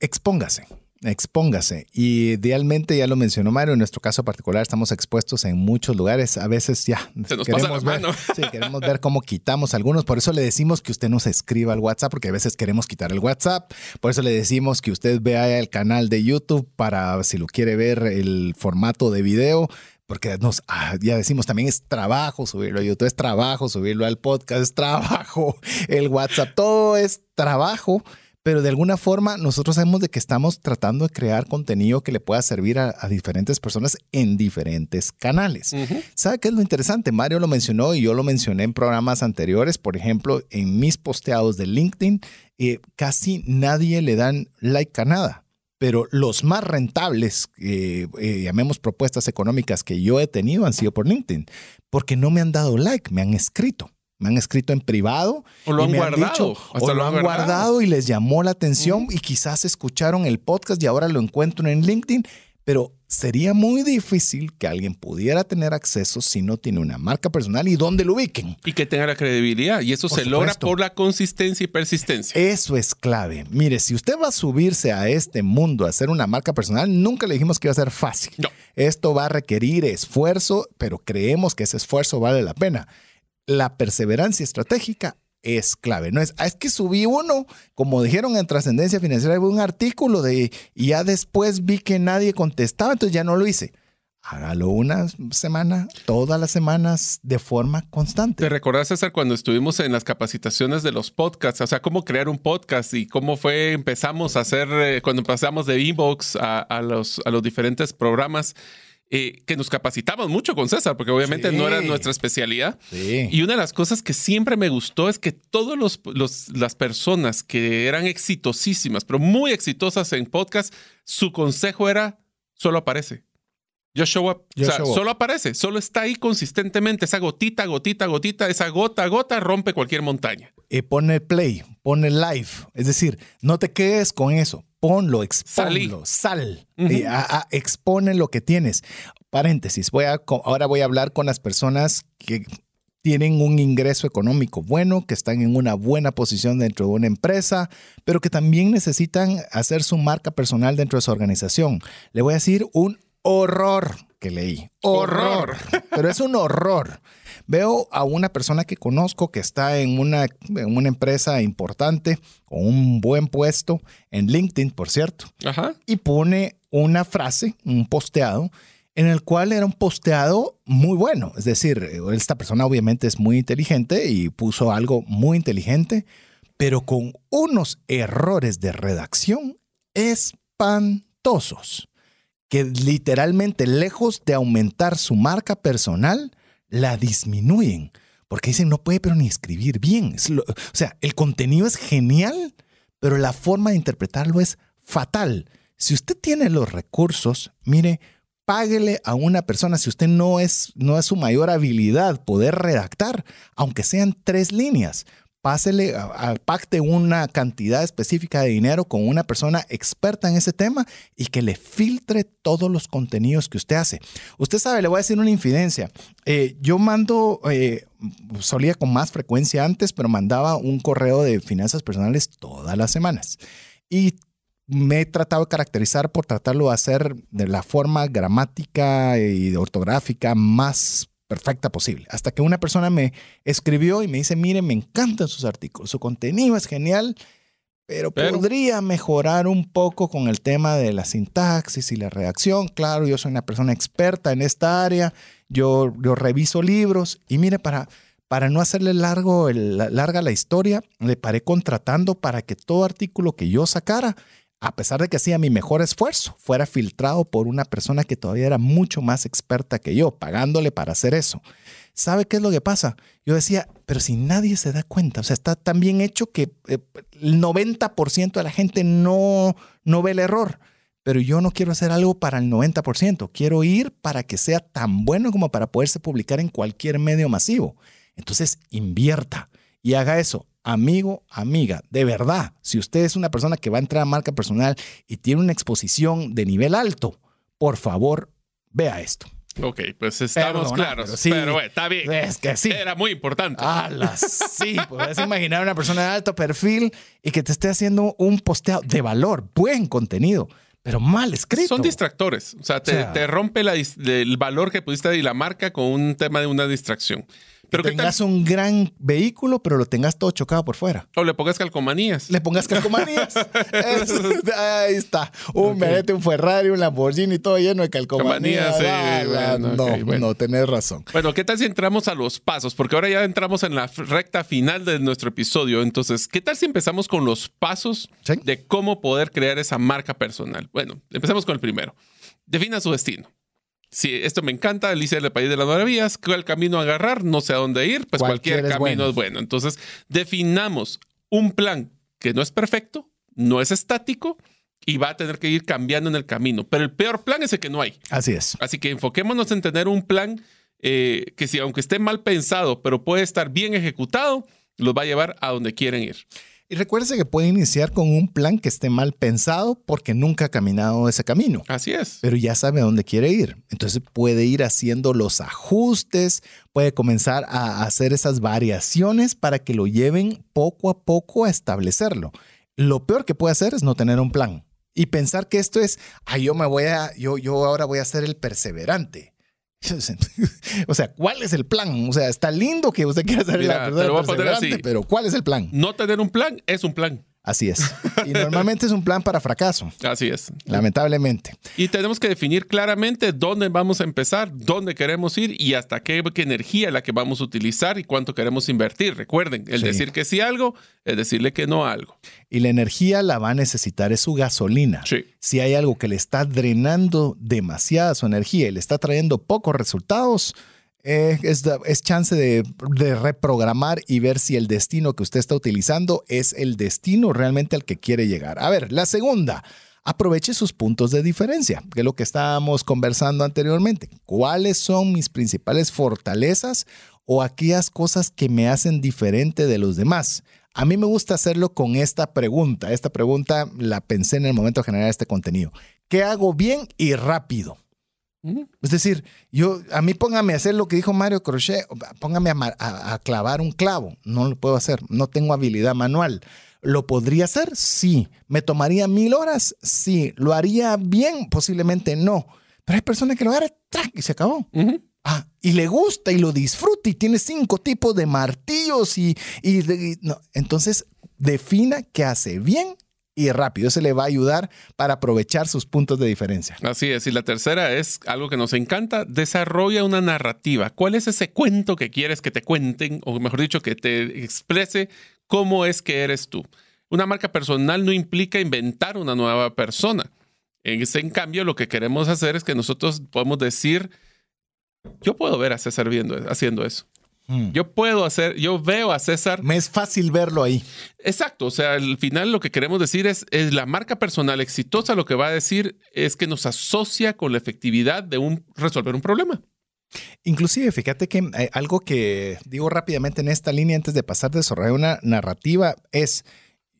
expóngase, expóngase. Y idealmente, ya lo mencionó Mario, en nuestro caso particular estamos expuestos en muchos lugares. A veces ya Se nos la ver, sí, queremos ver cómo quitamos algunos. Por eso le decimos que usted nos escriba al WhatsApp, porque a veces queremos quitar el WhatsApp. Por eso le decimos que usted vea el canal de YouTube para si lo quiere ver el formato de video. Porque nos, ah, ya decimos, también es trabajo subirlo a YouTube, es trabajo subirlo al podcast, es trabajo el WhatsApp, todo es trabajo pero de alguna forma nosotros sabemos de que estamos tratando de crear contenido que le pueda servir a, a diferentes personas en diferentes canales. ¿Sabe qué es lo interesante? Mario lo mencionó y yo lo mencioné en programas anteriores. Por ejemplo, en mis posteados de LinkedIn, eh, casi nadie le dan like a nada. Pero los más rentables, eh, eh, llamemos propuestas económicas que yo he tenido, han sido por LinkedIn, porque no me han dado like, me han escrito. Me han escrito en privado. O lo han me guardado. dicho, hasta o lo han guardado y les llamó la atención y quizás escucharon el podcast y ahora lo encuentro en LinkedIn, pero sería muy difícil que alguien pudiera tener acceso si no tiene una marca personal y dónde lo ubiquen. Y que tenga la credibilidad. Y eso Por se logra supuesto. por la consistencia y persistencia. Eso es clave. Mire, si usted va a subirse a este mundo a hacer una marca personal, nunca le dijimos que iba a ser fácil. No. Esto va a requerir esfuerzo, pero creemos que ese esfuerzo vale la pena. La perseverancia estratégica es clave. No es, "Ah, es que subí uno, como dijeron en Trascendencia Financiera, un artículo de, y ya después vi que nadie contestaba, entonces ya no lo hice. Hágalo una semana, todas las semanas, de forma constante. ¿Te recordás, César, cuando estuvimos en las capacitaciones de los podcasts? O sea, cómo crear un podcast y cómo fue, empezamos a hacer, eh, cuando pasamos de inbox a los, a los diferentes programas, eh, que nos capacitamos mucho con César, porque obviamente Sí. no era nuestra especialidad. Sí. Y una de las cosas que siempre me gustó es que todas los, los- las personas que eran exitosísimas, pero muy exitosas en podcast, su consejo era, solo aparece. Just show up. Just o sea, show up. solo aparece, solo está ahí consistentemente. Esa gotita, gotita, gotita, esa gota gota rompe cualquier montaña. Eh, pone play, pone live. Es decir, no te quedes con eso. Ponlo, exponlo, sal. Eh, a- a- expone lo que tienes. Paréntesis, voy a, ahora voy a hablar con las personas que tienen un ingreso económico bueno, que están en una buena posición dentro de una empresa, pero que también necesitan hacer su marca personal dentro de su organización. Le voy a decir un horror que leí. Horror. Horror. Pero es un horror. Veo a una persona que conozco que está en una, en una empresa importante, con un buen puesto, en LinkedIn, por cierto, Ajá. y pone una frase, un posteado, en el cual era un posteado muy bueno. Es decir, esta persona obviamente es muy inteligente y puso algo muy inteligente, pero con unos errores de redacción espantosos, que literalmente lejos de aumentar su marca personal, la disminuyen. Porque dicen, no puede pero ni escribir bien. Es lo- o sea, el contenido es genial, pero la forma de interpretarlo es fatal. Si usted tiene los recursos, mire, páguele a una persona si usted no es, no es su mayor habilidad poder redactar, aunque sean tres líneas. Pásele, a- pacte una cantidad específica de dinero con una persona experta en ese tema y que le filtre todos los contenidos que usted hace. Usted sabe, le voy a decir una infidencia. Eh, yo mando, eh, solía con más frecuencia antes, pero mandaba un correo de finanzas personales todas las semanas. Y me he tratado de caracterizar por tratarlo de hacer de la forma gramática y ortográfica más perfecta posible. Hasta que una persona me escribió y me dice, mire, me encantan sus artículos, su contenido es genial, pero, Pero- podría mejorar un poco con el tema de la sintaxis y la redacción. Claro, yo soy una persona experta en esta área, yo, yo reviso libros y mire, para, para no hacerle largo, el- la- larga la historia, le paré contratando para que todo artículo que yo sacara, a pesar de que hacía mi mejor esfuerzo, fuera filtrado por una persona que todavía era mucho más experta que yo, pagándole para hacer eso. ¿Sabe qué es lo que pasa? Yo decía, pero si nadie se da cuenta, o sea, está tan bien hecho que eh, el 90% de la gente no, no ve el error. Pero yo no quiero hacer algo para el 90%. Quiero ir para que sea tan bueno como para poderse publicar en cualquier medio masivo. Entonces, invierta y haga eso. Amigo, amiga, de verdad, si usted es una persona que va a entrar a marca personal y tiene una exposición de nivel alto, por favor, vea esto. Ok, pues estamos Perdona, claros. pero sí. Pero bueno, está bien. Es que sí. Era muy importante. Alas, sí, puedes imaginar una persona de alto perfil y que te esté haciendo un posteo de valor, buen contenido, pero mal escrito. Son distractores. O sea, te, O sea- te rompe la el valor que pudiste y la marca con un tema de una distracción. Pero que tengas un gran vehículo, pero lo tengas todo chocado por fuera. O le pongas calcomanías. Le pongas calcomanías. Ahí está. Un Ok. Merete, un Ferrari, un Lamborghini, todo lleno de calcomanías. Calcomanías, sí, Ah, bueno, no, bueno. no, tenés razón. Bueno, ¿qué tal si entramos a los pasos? Porque ahora ya entramos en la recta final de nuestro episodio. Entonces, ¿qué tal si empezamos con los pasos Sí. de cómo poder crear esa marca personal? Bueno, empecemos con el primero. Defina su destino. Si esto me encanta, Alicia del País de las Maravillas, ¿cuál camino agarrar? No sé a dónde ir, pues Cualquier cualquier, es camino bueno. es bueno. Entonces, definamos un plan que no es perfecto, no es estático y va a tener que ir cambiando en el camino. Pero el peor plan es el que no hay. Así es. Así que enfoquémonos en tener un plan eh, que si aunque esté mal pensado, pero puede estar bien ejecutado, los va a llevar a donde quieren ir. Y recuérdese que puede iniciar con un plan que esté mal pensado porque nunca ha caminado ese camino. Así es. pero ya sabe a dónde quiere ir. Entonces puede ir haciendo los ajustes, puede comenzar a hacer esas variaciones para que lo lleven poco a poco a establecerlo. Lo peor que puede hacer es no tener un plan y pensar que esto es, ah, yo me voy a, yo, yo ahora voy a ser el perseverante. o sea, ¿cuál es el plan? O sea, está lindo que usted quiera Mira, la así. pero ¿cuál es el plan? No tener un plan es un plan. Así es. Y normalmente es un plan para fracaso, Así es. lamentablemente. Y tenemos que definir claramente dónde vamos a empezar, dónde queremos ir y hasta qué, qué energía la que vamos a utilizar y cuánto queremos invertir. Recuerden, el Sí. decir que sí a algo es decirle que no a algo. Y la energía la va a necesitar, es su gasolina. Sí. Si hay algo que le está drenando demasiada su energía y le está trayendo pocos resultados, es, es chance de, de reprogramar y ver si el destino que usted está utilizando es el destino realmente al que quiere llegar. A ver, la segunda. Aproveche sus puntos de diferencia, que es lo que estábamos conversando anteriormente. ¿Cuáles son mis principales fortalezas o aquellas cosas que me hacen diferente de los demás? A mí me gusta hacerlo con esta pregunta. Esta pregunta la pensé en el momento de generar este contenido. ¿Qué hago bien y rápido? Es decir, yo, a mí póngame a hacer lo que dijo Mario Crochet, póngame a, mar- a- a clavar un clavo. No lo puedo hacer, no tengo habilidad manual. ¿Lo podría hacer? Sí. ¿Me tomaría mil horas? Sí. ¿Lo haría bien? Posiblemente no. Pero hay personas que lo agarran ¡trac! y se acabó. Ah, y le gusta y lo disfruta y tiene cinco tipos de martillos y, y de- y no. entonces defina qué hace bien y rápido. Eso le va a ayudar para aprovechar sus puntos de diferencia. Así es. Y la tercera es algo que nos encanta. Desarrolla una narrativa. ¿Cuál es ese cuento que quieres que te cuenten? O mejor dicho, que te exprese cómo es que eres tú. Una marca personal no implica inventar una nueva persona. En, cambio, lo que queremos hacer es que nosotros podemos decir, yo puedo ver a César haciendo eso. Mm. Yo puedo hacer, yo veo a César Me es fácil verlo ahí. Exacto, o sea, al final lo que queremos decir es, es la marca personal exitosa lo que va a decir es que nos asocia con la efectividad de un, resolver un problema. Inclusive, fíjate que eh, algo que digo rápidamente en esta línea antes de pasar de desarrollar una narrativa es,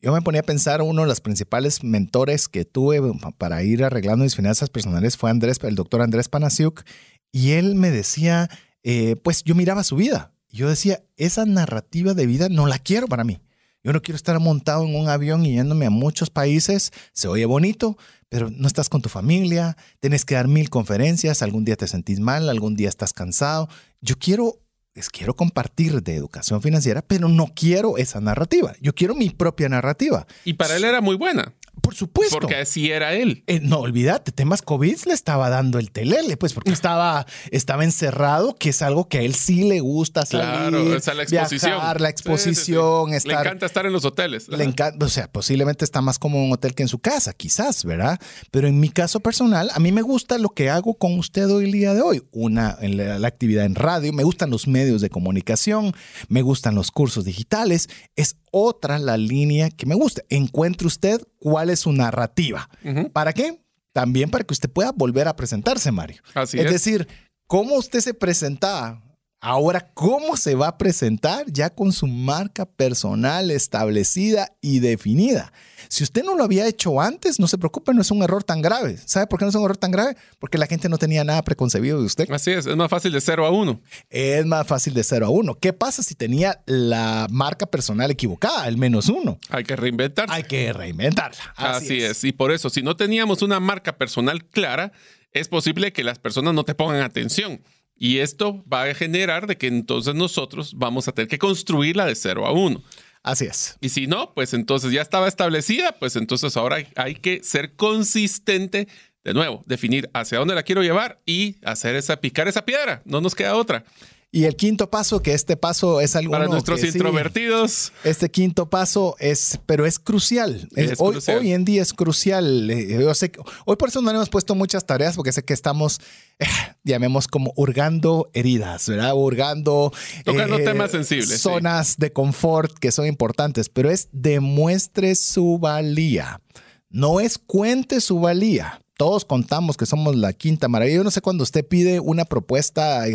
yo me ponía a pensar, uno de los principales mentores que tuve para ir arreglando mis finanzas personales fue Andrés, el doctor Andrés Panasiuk, y él me decía, eh, pues yo miraba su vida. Yo decía, esa narrativa de vida no la quiero para mí. Yo no quiero estar montado en un avión y yéndome a muchos países. Se oye bonito, pero no estás con tu familia, tienes que dar mil conferencias, algún día te sentís mal, algún día estás cansado. Yo quiero es quiero compartir de educación financiera, pero no quiero esa narrativa. Yo quiero mi propia narrativa. Y para él era muy buena. Por supuesto. Porque así era él. Eh, no, olvídate, temas COVID le estaba dando el telele, pues, porque estaba, estaba encerrado, que es algo que a él sí le gusta salir. Claro, esa la exposición. Viajar, la exposición. Le encanta estar en los hoteles. Le encanta, o sea, posiblemente está más como un hotel que en su casa, quizás, ¿verdad? Pero en mi caso personal, a mí me gusta lo que hago con usted hoy el día de hoy. Una, en la, la actividad en radio, me gustan los medios de comunicación, me gustan los cursos digitales. Es otra la línea que me gusta. Encuentre usted cuál es su narrativa. ¿Para qué? También para que usted pueda volver a presentarse, Mario. Así es, es. decir, cómo usted se presentaba, ahora cómo se va a presentar ya con su marca personal establecida y definida. Si usted no lo había hecho antes, no se preocupe, no es un error tan grave. ¿Sabe por qué no es un error tan grave? Porque la gente no tenía nada preconcebido de usted. Así es, es más fácil de cero a uno. Es más fácil de cero a uno. ¿Qué pasa si tenía la marca personal equivocada, el menos uno? Hay que reinventarse. Hay que reinventarla. Así, Así es. es. Y por eso, si no teníamos una marca personal clara, es posible que las personas no te pongan atención. Y esto va a generar de que entonces nosotros vamos a tener que construirla de cero a uno. Así es. Y si no, pues entonces ya estaba establecida, pues entonces ahora hay que ser consistente. De nuevo, definir hacia dónde la quiero llevar y hacer esa, picar esa piedra. No nos queda otra. Y el quinto paso, que este paso es algo para nuestros que, introvertidos. Sí, este quinto paso es, pero es crucial. Es, es hoy, crucial. hoy, en día es crucial. Yo sé que, hoy por eso no le hemos puesto muchas tareas porque sé que estamos, eh, llamemos como hurgando heridas, ¿verdad? Hurgando tocando eh, temas sensibles, zonas sí. de confort que son importantes, pero es demuestre su valía. No es cuente su valía todos contamos que somos la quinta maravilla. Yo no sé cuando usted pide una propuesta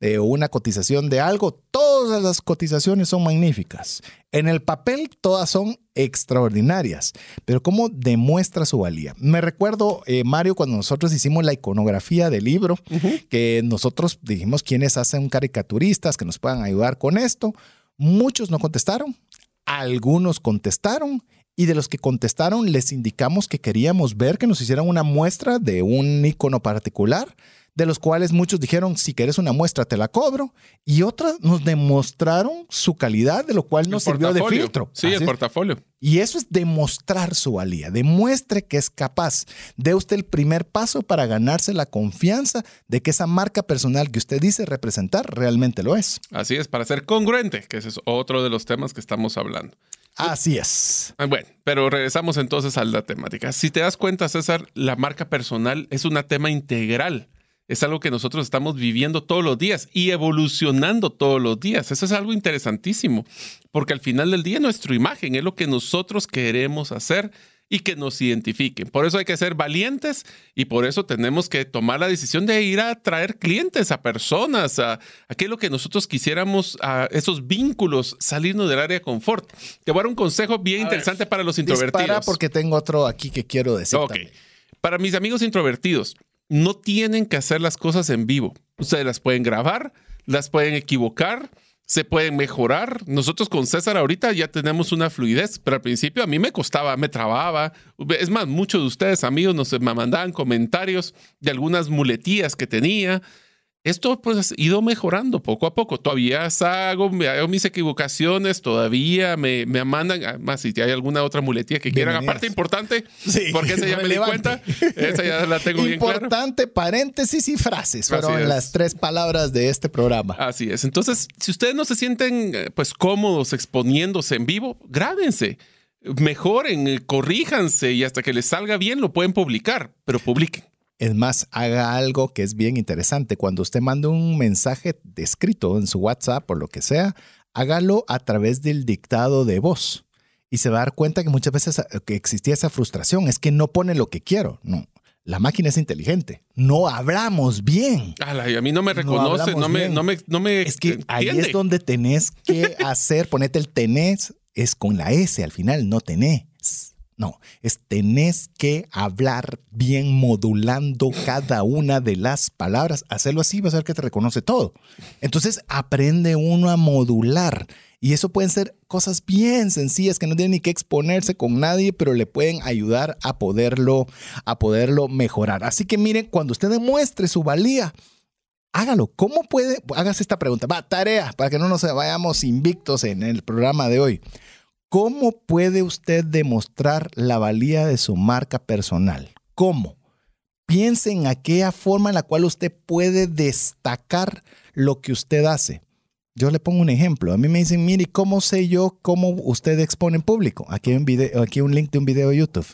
de una cotización de algo, todas las cotizaciones son magníficas. En el papel todas son extraordinarias, pero ¿cómo demuestra su valía? Me recuerdo, eh, Mario, cuando nosotros hicimos la iconografía del libro, uh -huh. que nosotros dijimos quiénes hacen caricaturistas que nos puedan ayudar con esto. Muchos no contestaron, algunos contestaron y de los que contestaron les indicamos que queríamos ver que nos hicieran una muestra de un icono particular, de los cuales muchos dijeron, si quieres una muestra te la cobro, y otras nos demostraron su calidad, de lo cual nos sirvió de filtro. Sí, Así el portafolio. Y eso es demostrar su valía, demuestre que es capaz. De usted el primer paso para ganarse la confianza de que esa marca personal que usted dice representar realmente lo es. Así es, para ser congruente, que ese es otro de los temas que estamos hablando. Así es. Bueno, pero regresamos entonces a la temática. Si te das cuenta, César, la marca personal es un tema integral. Es algo que nosotros estamos viviendo todos los días y evolucionando todos los días. Eso es algo interesantísimo, porque al final del día nuestra imagen es lo que nosotros queremos hacer y que nos identifiquen. Por eso hay que ser valientes y por eso tenemos que tomar la decisión de ir a traer clientes, a personas, a aquello que nosotros quisiéramos, a esos vínculos, salirnos del área de confort. Te voy a dar un consejo bien a interesante ver, para los introvertidos. Para porque tengo otro aquí que quiero decir. Ok. También. Para mis amigos introvertidos, no tienen que hacer las cosas en vivo. Ustedes las pueden grabar, las pueden equivocar se pueden mejorar. Nosotros con César ahorita ya tenemos una fluidez, pero al principio a mí me costaba, me trababa. Es más, muchos de ustedes, amigos, nos me mandaban comentarios de algunas muletías que tenía. Esto pues ha ido mejorando poco a poco. Todavía hago, hago mis equivocaciones, todavía me, me mandan, más si hay alguna otra muletilla que quieran, aparte importante, sí, porque esa ya me di cuenta, esa ya la tengo bien clara. Importante, paréntesis y frases, fueron las tres palabras de este programa. Así es. Entonces, si ustedes no se sienten pues cómodos exponiéndose en vivo, grábense mejoren, corríjanse y hasta que les salga bien lo pueden publicar, pero publiquen. Es más, haga algo que es bien interesante. Cuando usted manda un mensaje escrito en su WhatsApp o lo que sea, hágalo a través del dictado de voz. Y se va a dar cuenta que muchas veces que existía esa frustración. Es que no pone lo que quiero. No. La máquina es inteligente. No hablamos bien. Ala, a mí no me reconoce, no, no, me, no, me, no me. Es que ahí es donde tenés que hacer, ponete el tenés, es con la S al final, no tenés. No, es tenés que hablar bien modulando cada una de las palabras. Hacerlo así va a ser que te reconoce todo. Entonces aprende uno a modular. Y eso pueden ser cosas bien sencillas que no tienen ni que exponerse con nadie, pero le pueden ayudar a poderlo, a poderlo mejorar. Así que miren, cuando usted demuestre su valía, hágalo. ¿Cómo puede? Hágase esta pregunta. Va, tarea, para que no nos vayamos invictos en el programa de hoy. ¿Cómo puede usted demostrar la valía de su marca personal? ¿Cómo? Piense en aquella forma en la cual usted puede destacar lo que usted hace. Yo le pongo un ejemplo. A mí me dicen, mire, ¿cómo sé yo cómo usted expone en público? Aquí hay un, video, aquí hay un link de un video de YouTube.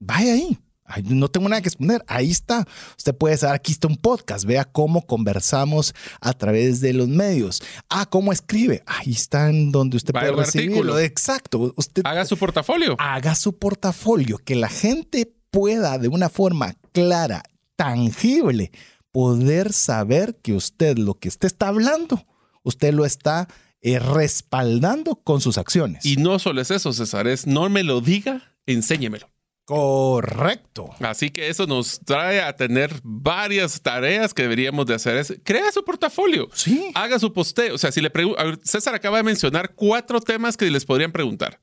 Vaya ahí no tengo nada que exponer. Ahí está. Usted puede saber, aquí está un podcast. Vea cómo conversamos a través de los medios. Ah, cómo escribe. Ahí está en donde usted puede recibirlo. Exacto. Usted haga su portafolio. Haga su portafolio. Que la gente pueda de una forma clara, tangible, poder saber que usted lo que usted está hablando, usted lo está eh, respaldando con sus acciones. Y no solo es eso, César, es no me lo diga, enséñemelo. Correcto. Así que eso nos trae a tener varias tareas que deberíamos de hacer. Es, crea su portafolio. Sí. Haga su posteo. O sea, si le pregunto, César acaba de mencionar cuatro temas que les podrían preguntar.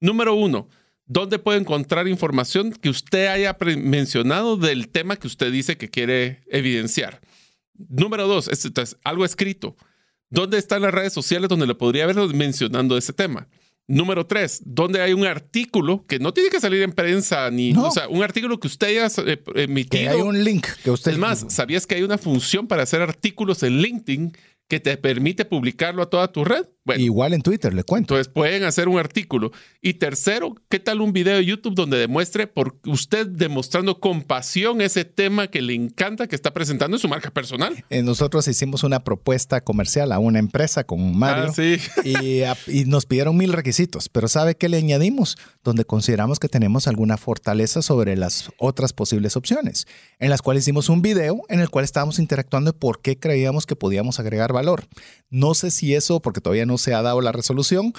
Número uno, ¿dónde puede encontrar información que usted haya mencionado del tema que usted dice que quiere evidenciar? Número dos, es, algo escrito. ¿Dónde están las redes sociales donde le podría haber mencionando ese tema? Número tres, donde hay un artículo que no tiene que salir en prensa ni, o sea, un artículo que usted haya eh, emitido. Que hay un link que usted. Es más, ¿sabías que hay una función para hacer artículos en LinkedIn que te permite publicarlo a toda tu red? Igual en Twitter, le cuento. Entonces pueden hacer un artículo. Y tercero, ¿qué tal un video de YouTube donde demuestre por usted demostrando compasión ese tema que le encanta que está presentando en su marca personal? Eh, nosotros hicimos una propuesta comercial a una empresa con Mario ah, y, nos pidieron mil requisitos, pero ¿sabe qué le añadimos? Donde consideramos que tenemos alguna fortaleza sobre las otras posibles opciones, en las cuales hicimos un video en el cual estábamos interactuando por qué creíamos que podíamos agregar valor. No sé si eso, porque todavía no se ha dado la resolución.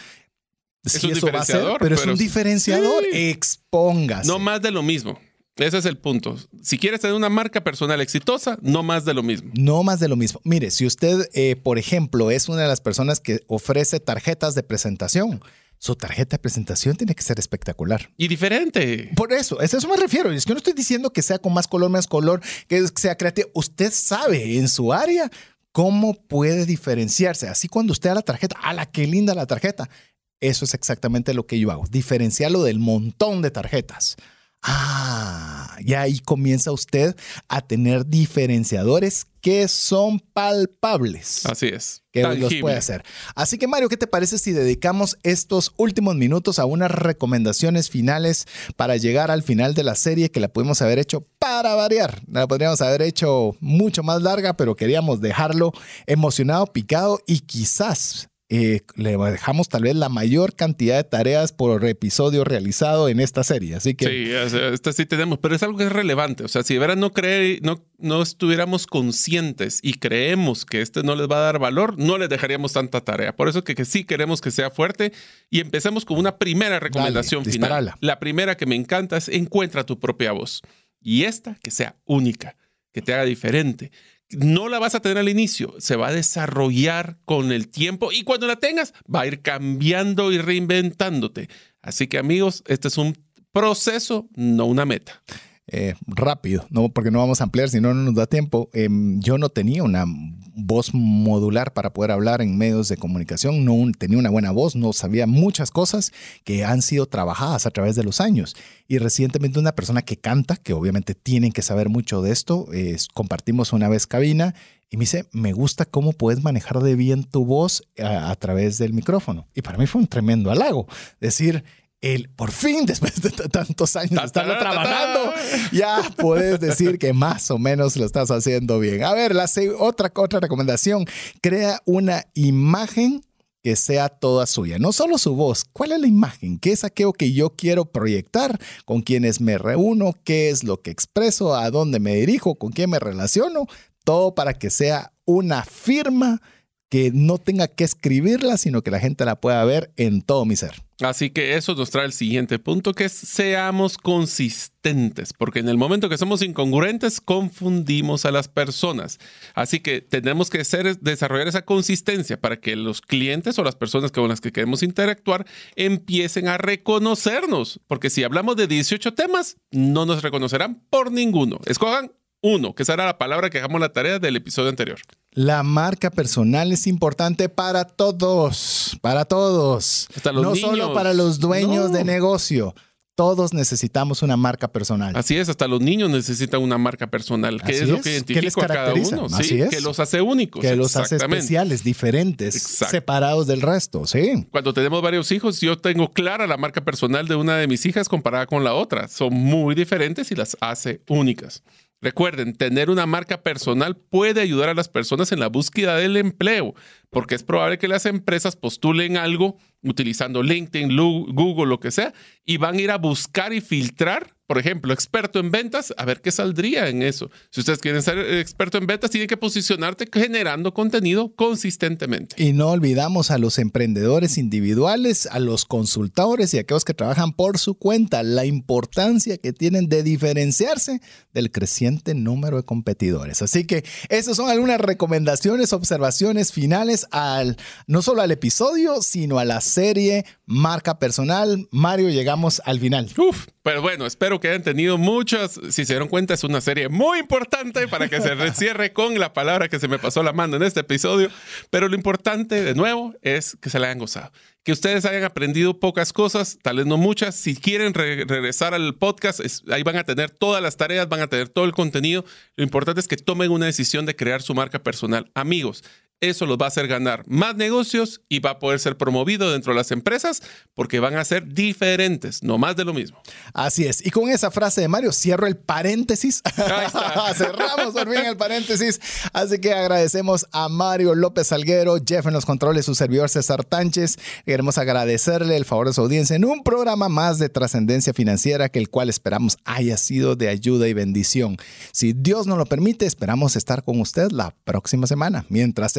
Es un diferenciador. pero, es un diferenciador. Expongas. No más de lo mismo. Ese es el punto. Si quieres tener una marca personal exitosa, no más de lo mismo. No más de lo mismo. Mire, si usted, eh, por ejemplo, es una de las personas que ofrece tarjetas de presentación, su tarjeta de presentación tiene que ser espectacular. Y diferente. Por eso, a eso me refiero. Es que no estoy diciendo que sea con más color, más color, que sea creativo. Usted sabe en su área ¿Cómo puede diferenciarse? Así cuando usted da la tarjeta, ¡ala, qué linda la tarjeta! Eso es exactamente lo que yo hago, diferenciarlo del montón de tarjetas. Ah, y ahí comienza usted a tener diferenciadores que son palpables. Así es. Que los puede hacer. Así que Mario, ¿qué te parece si dedicamos estos últimos minutos a unas recomendaciones finales para llegar al final de la serie que la pudimos haber hecho para variar? La podríamos haber hecho mucho más larga, pero queríamos dejarlo emocionado, picado y quizás eh, le dejamos tal vez la mayor cantidad de tareas por episodio realizado en esta serie. Así que. Sí, esta sí tenemos, pero es algo que es relevante. O sea, si de verdad no, cree, no, no estuviéramos conscientes y creemos que este no les va a dar valor, no les dejaríamos tanta tarea. Por eso que, que sí queremos que sea fuerte y empecemos con una primera recomendación final. La primera que me encanta es encuentra tu propia voz. Y esta que sea única, que te haga diferente no la vas a tener al inicio, se va a desarrollar con el tiempo y cuando la tengas va a ir cambiando y reinventándote. Así que amigos, este es un proceso, no una meta. Eh, rápido, no porque no vamos a ampliar, si no, no nos da tiempo. Em, yo no tenía una voz modular para poder hablar en medios de comunicación, no tenía una buena voz, no sabía muchas cosas que han sido trabajadas a través de los años. Y recientemente una persona que canta, que obviamente tienen que saber mucho de esto, compartimos una vez cabina y me dice, me gusta cómo puedes manejar de bien tu voz a, a través del micrófono. Y para mí fue un tremendo halago. Decir, el, por fin, después de tantos años de estarlo trabajando, ya puedes decir que más o menos lo estás haciendo bien. A ver, la otra, otra recomendación, crea una imagen que sea toda suya, no solo su voz. ¿Cuál es la imagen? ¿Qué es aquello que yo quiero proyectar? ¿Con quienes me reúno? ¿Qué es lo que expreso? ¿A dónde me dirijo? ¿Con quién me relaciono? Todo para que sea una firma que no tenga que escribirla, sino que la gente la pueda ver en todo mi ser. Así que eso nos trae el siguiente punto, que es seamos consistentes, porque en el momento que somos incongruentes, confundimos a las personas. Así que tenemos que ser, desarrollar esa consistencia para que los clientes o las personas con las que queremos interactuar empiecen a reconocernos, porque si hablamos de 18 temas, no nos reconocerán por ninguno. Escojan uno, que será la palabra que dejamos la tarea del episodio anterior. La marca personal es importante para todos, para todos. no solo para los dueños de negocio. Todos necesitamos una marca personal. Así es, hasta los niños necesitan una marca personal. ¿Qué es, lo que identifica a cada uno? Así es. Que los hace únicos. Que los hace especiales, diferentes, separados del resto. Sí. Cuando tenemos varios hijos, yo tengo clara la marca personal de una de mis hijas comparada con la otra. Son muy diferentes y las hace únicas. Recuerden, tener una marca personal puede ayudar a las personas en la búsqueda del empleo, porque es probable que las empresas postulen algo utilizando LinkedIn, Google, lo que sea, y van a ir a buscar y filtrar por ejemplo, experto en ventas, a ver qué saldría en eso. Si ustedes quieren ser experto en ventas, tienen que posicionarte generando contenido consistentemente. Y no olvidamos a los emprendedores individuales, a los consultores y a aquellos que trabajan por su cuenta, la importancia que tienen de diferenciarse del creciente número de competidores. Así que esas son algunas recomendaciones, observaciones finales al no solo al episodio, sino a la serie Marca Personal. Mario, llegamos al final. Uf, pero bueno, espero que hayan tenido muchas. Si se dieron cuenta, es una serie muy importante para que se cierre con la palabra que se me pasó la mano en este episodio. Pero lo importante, de nuevo, es que se la hayan gozado. Que ustedes hayan aprendido pocas cosas, tal vez no muchas. Si quieren regresar al podcast, ahí van a tener todas las tareas, van a tener todo el contenido. Lo importante es que tomen una decisión de crear su marca personal. Amigos, eso los va a hacer ganar más negocios y va a poder ser promovido dentro de las empresas porque van a ser diferentes, no más de lo mismo. Así es. Y con esa frase de Mario cierro el paréntesis. Cerramos por fin el paréntesis. Así que agradecemos a Mario López Salguero, Jeff en los controles, su servidor César Tánchez. Queremos agradecerle el favor de su audiencia en un programa más de trascendencia financiera que el cual esperamos haya sido de ayuda y bendición. Si Dios nos lo permite, esperamos estar con usted la próxima semana. Mientras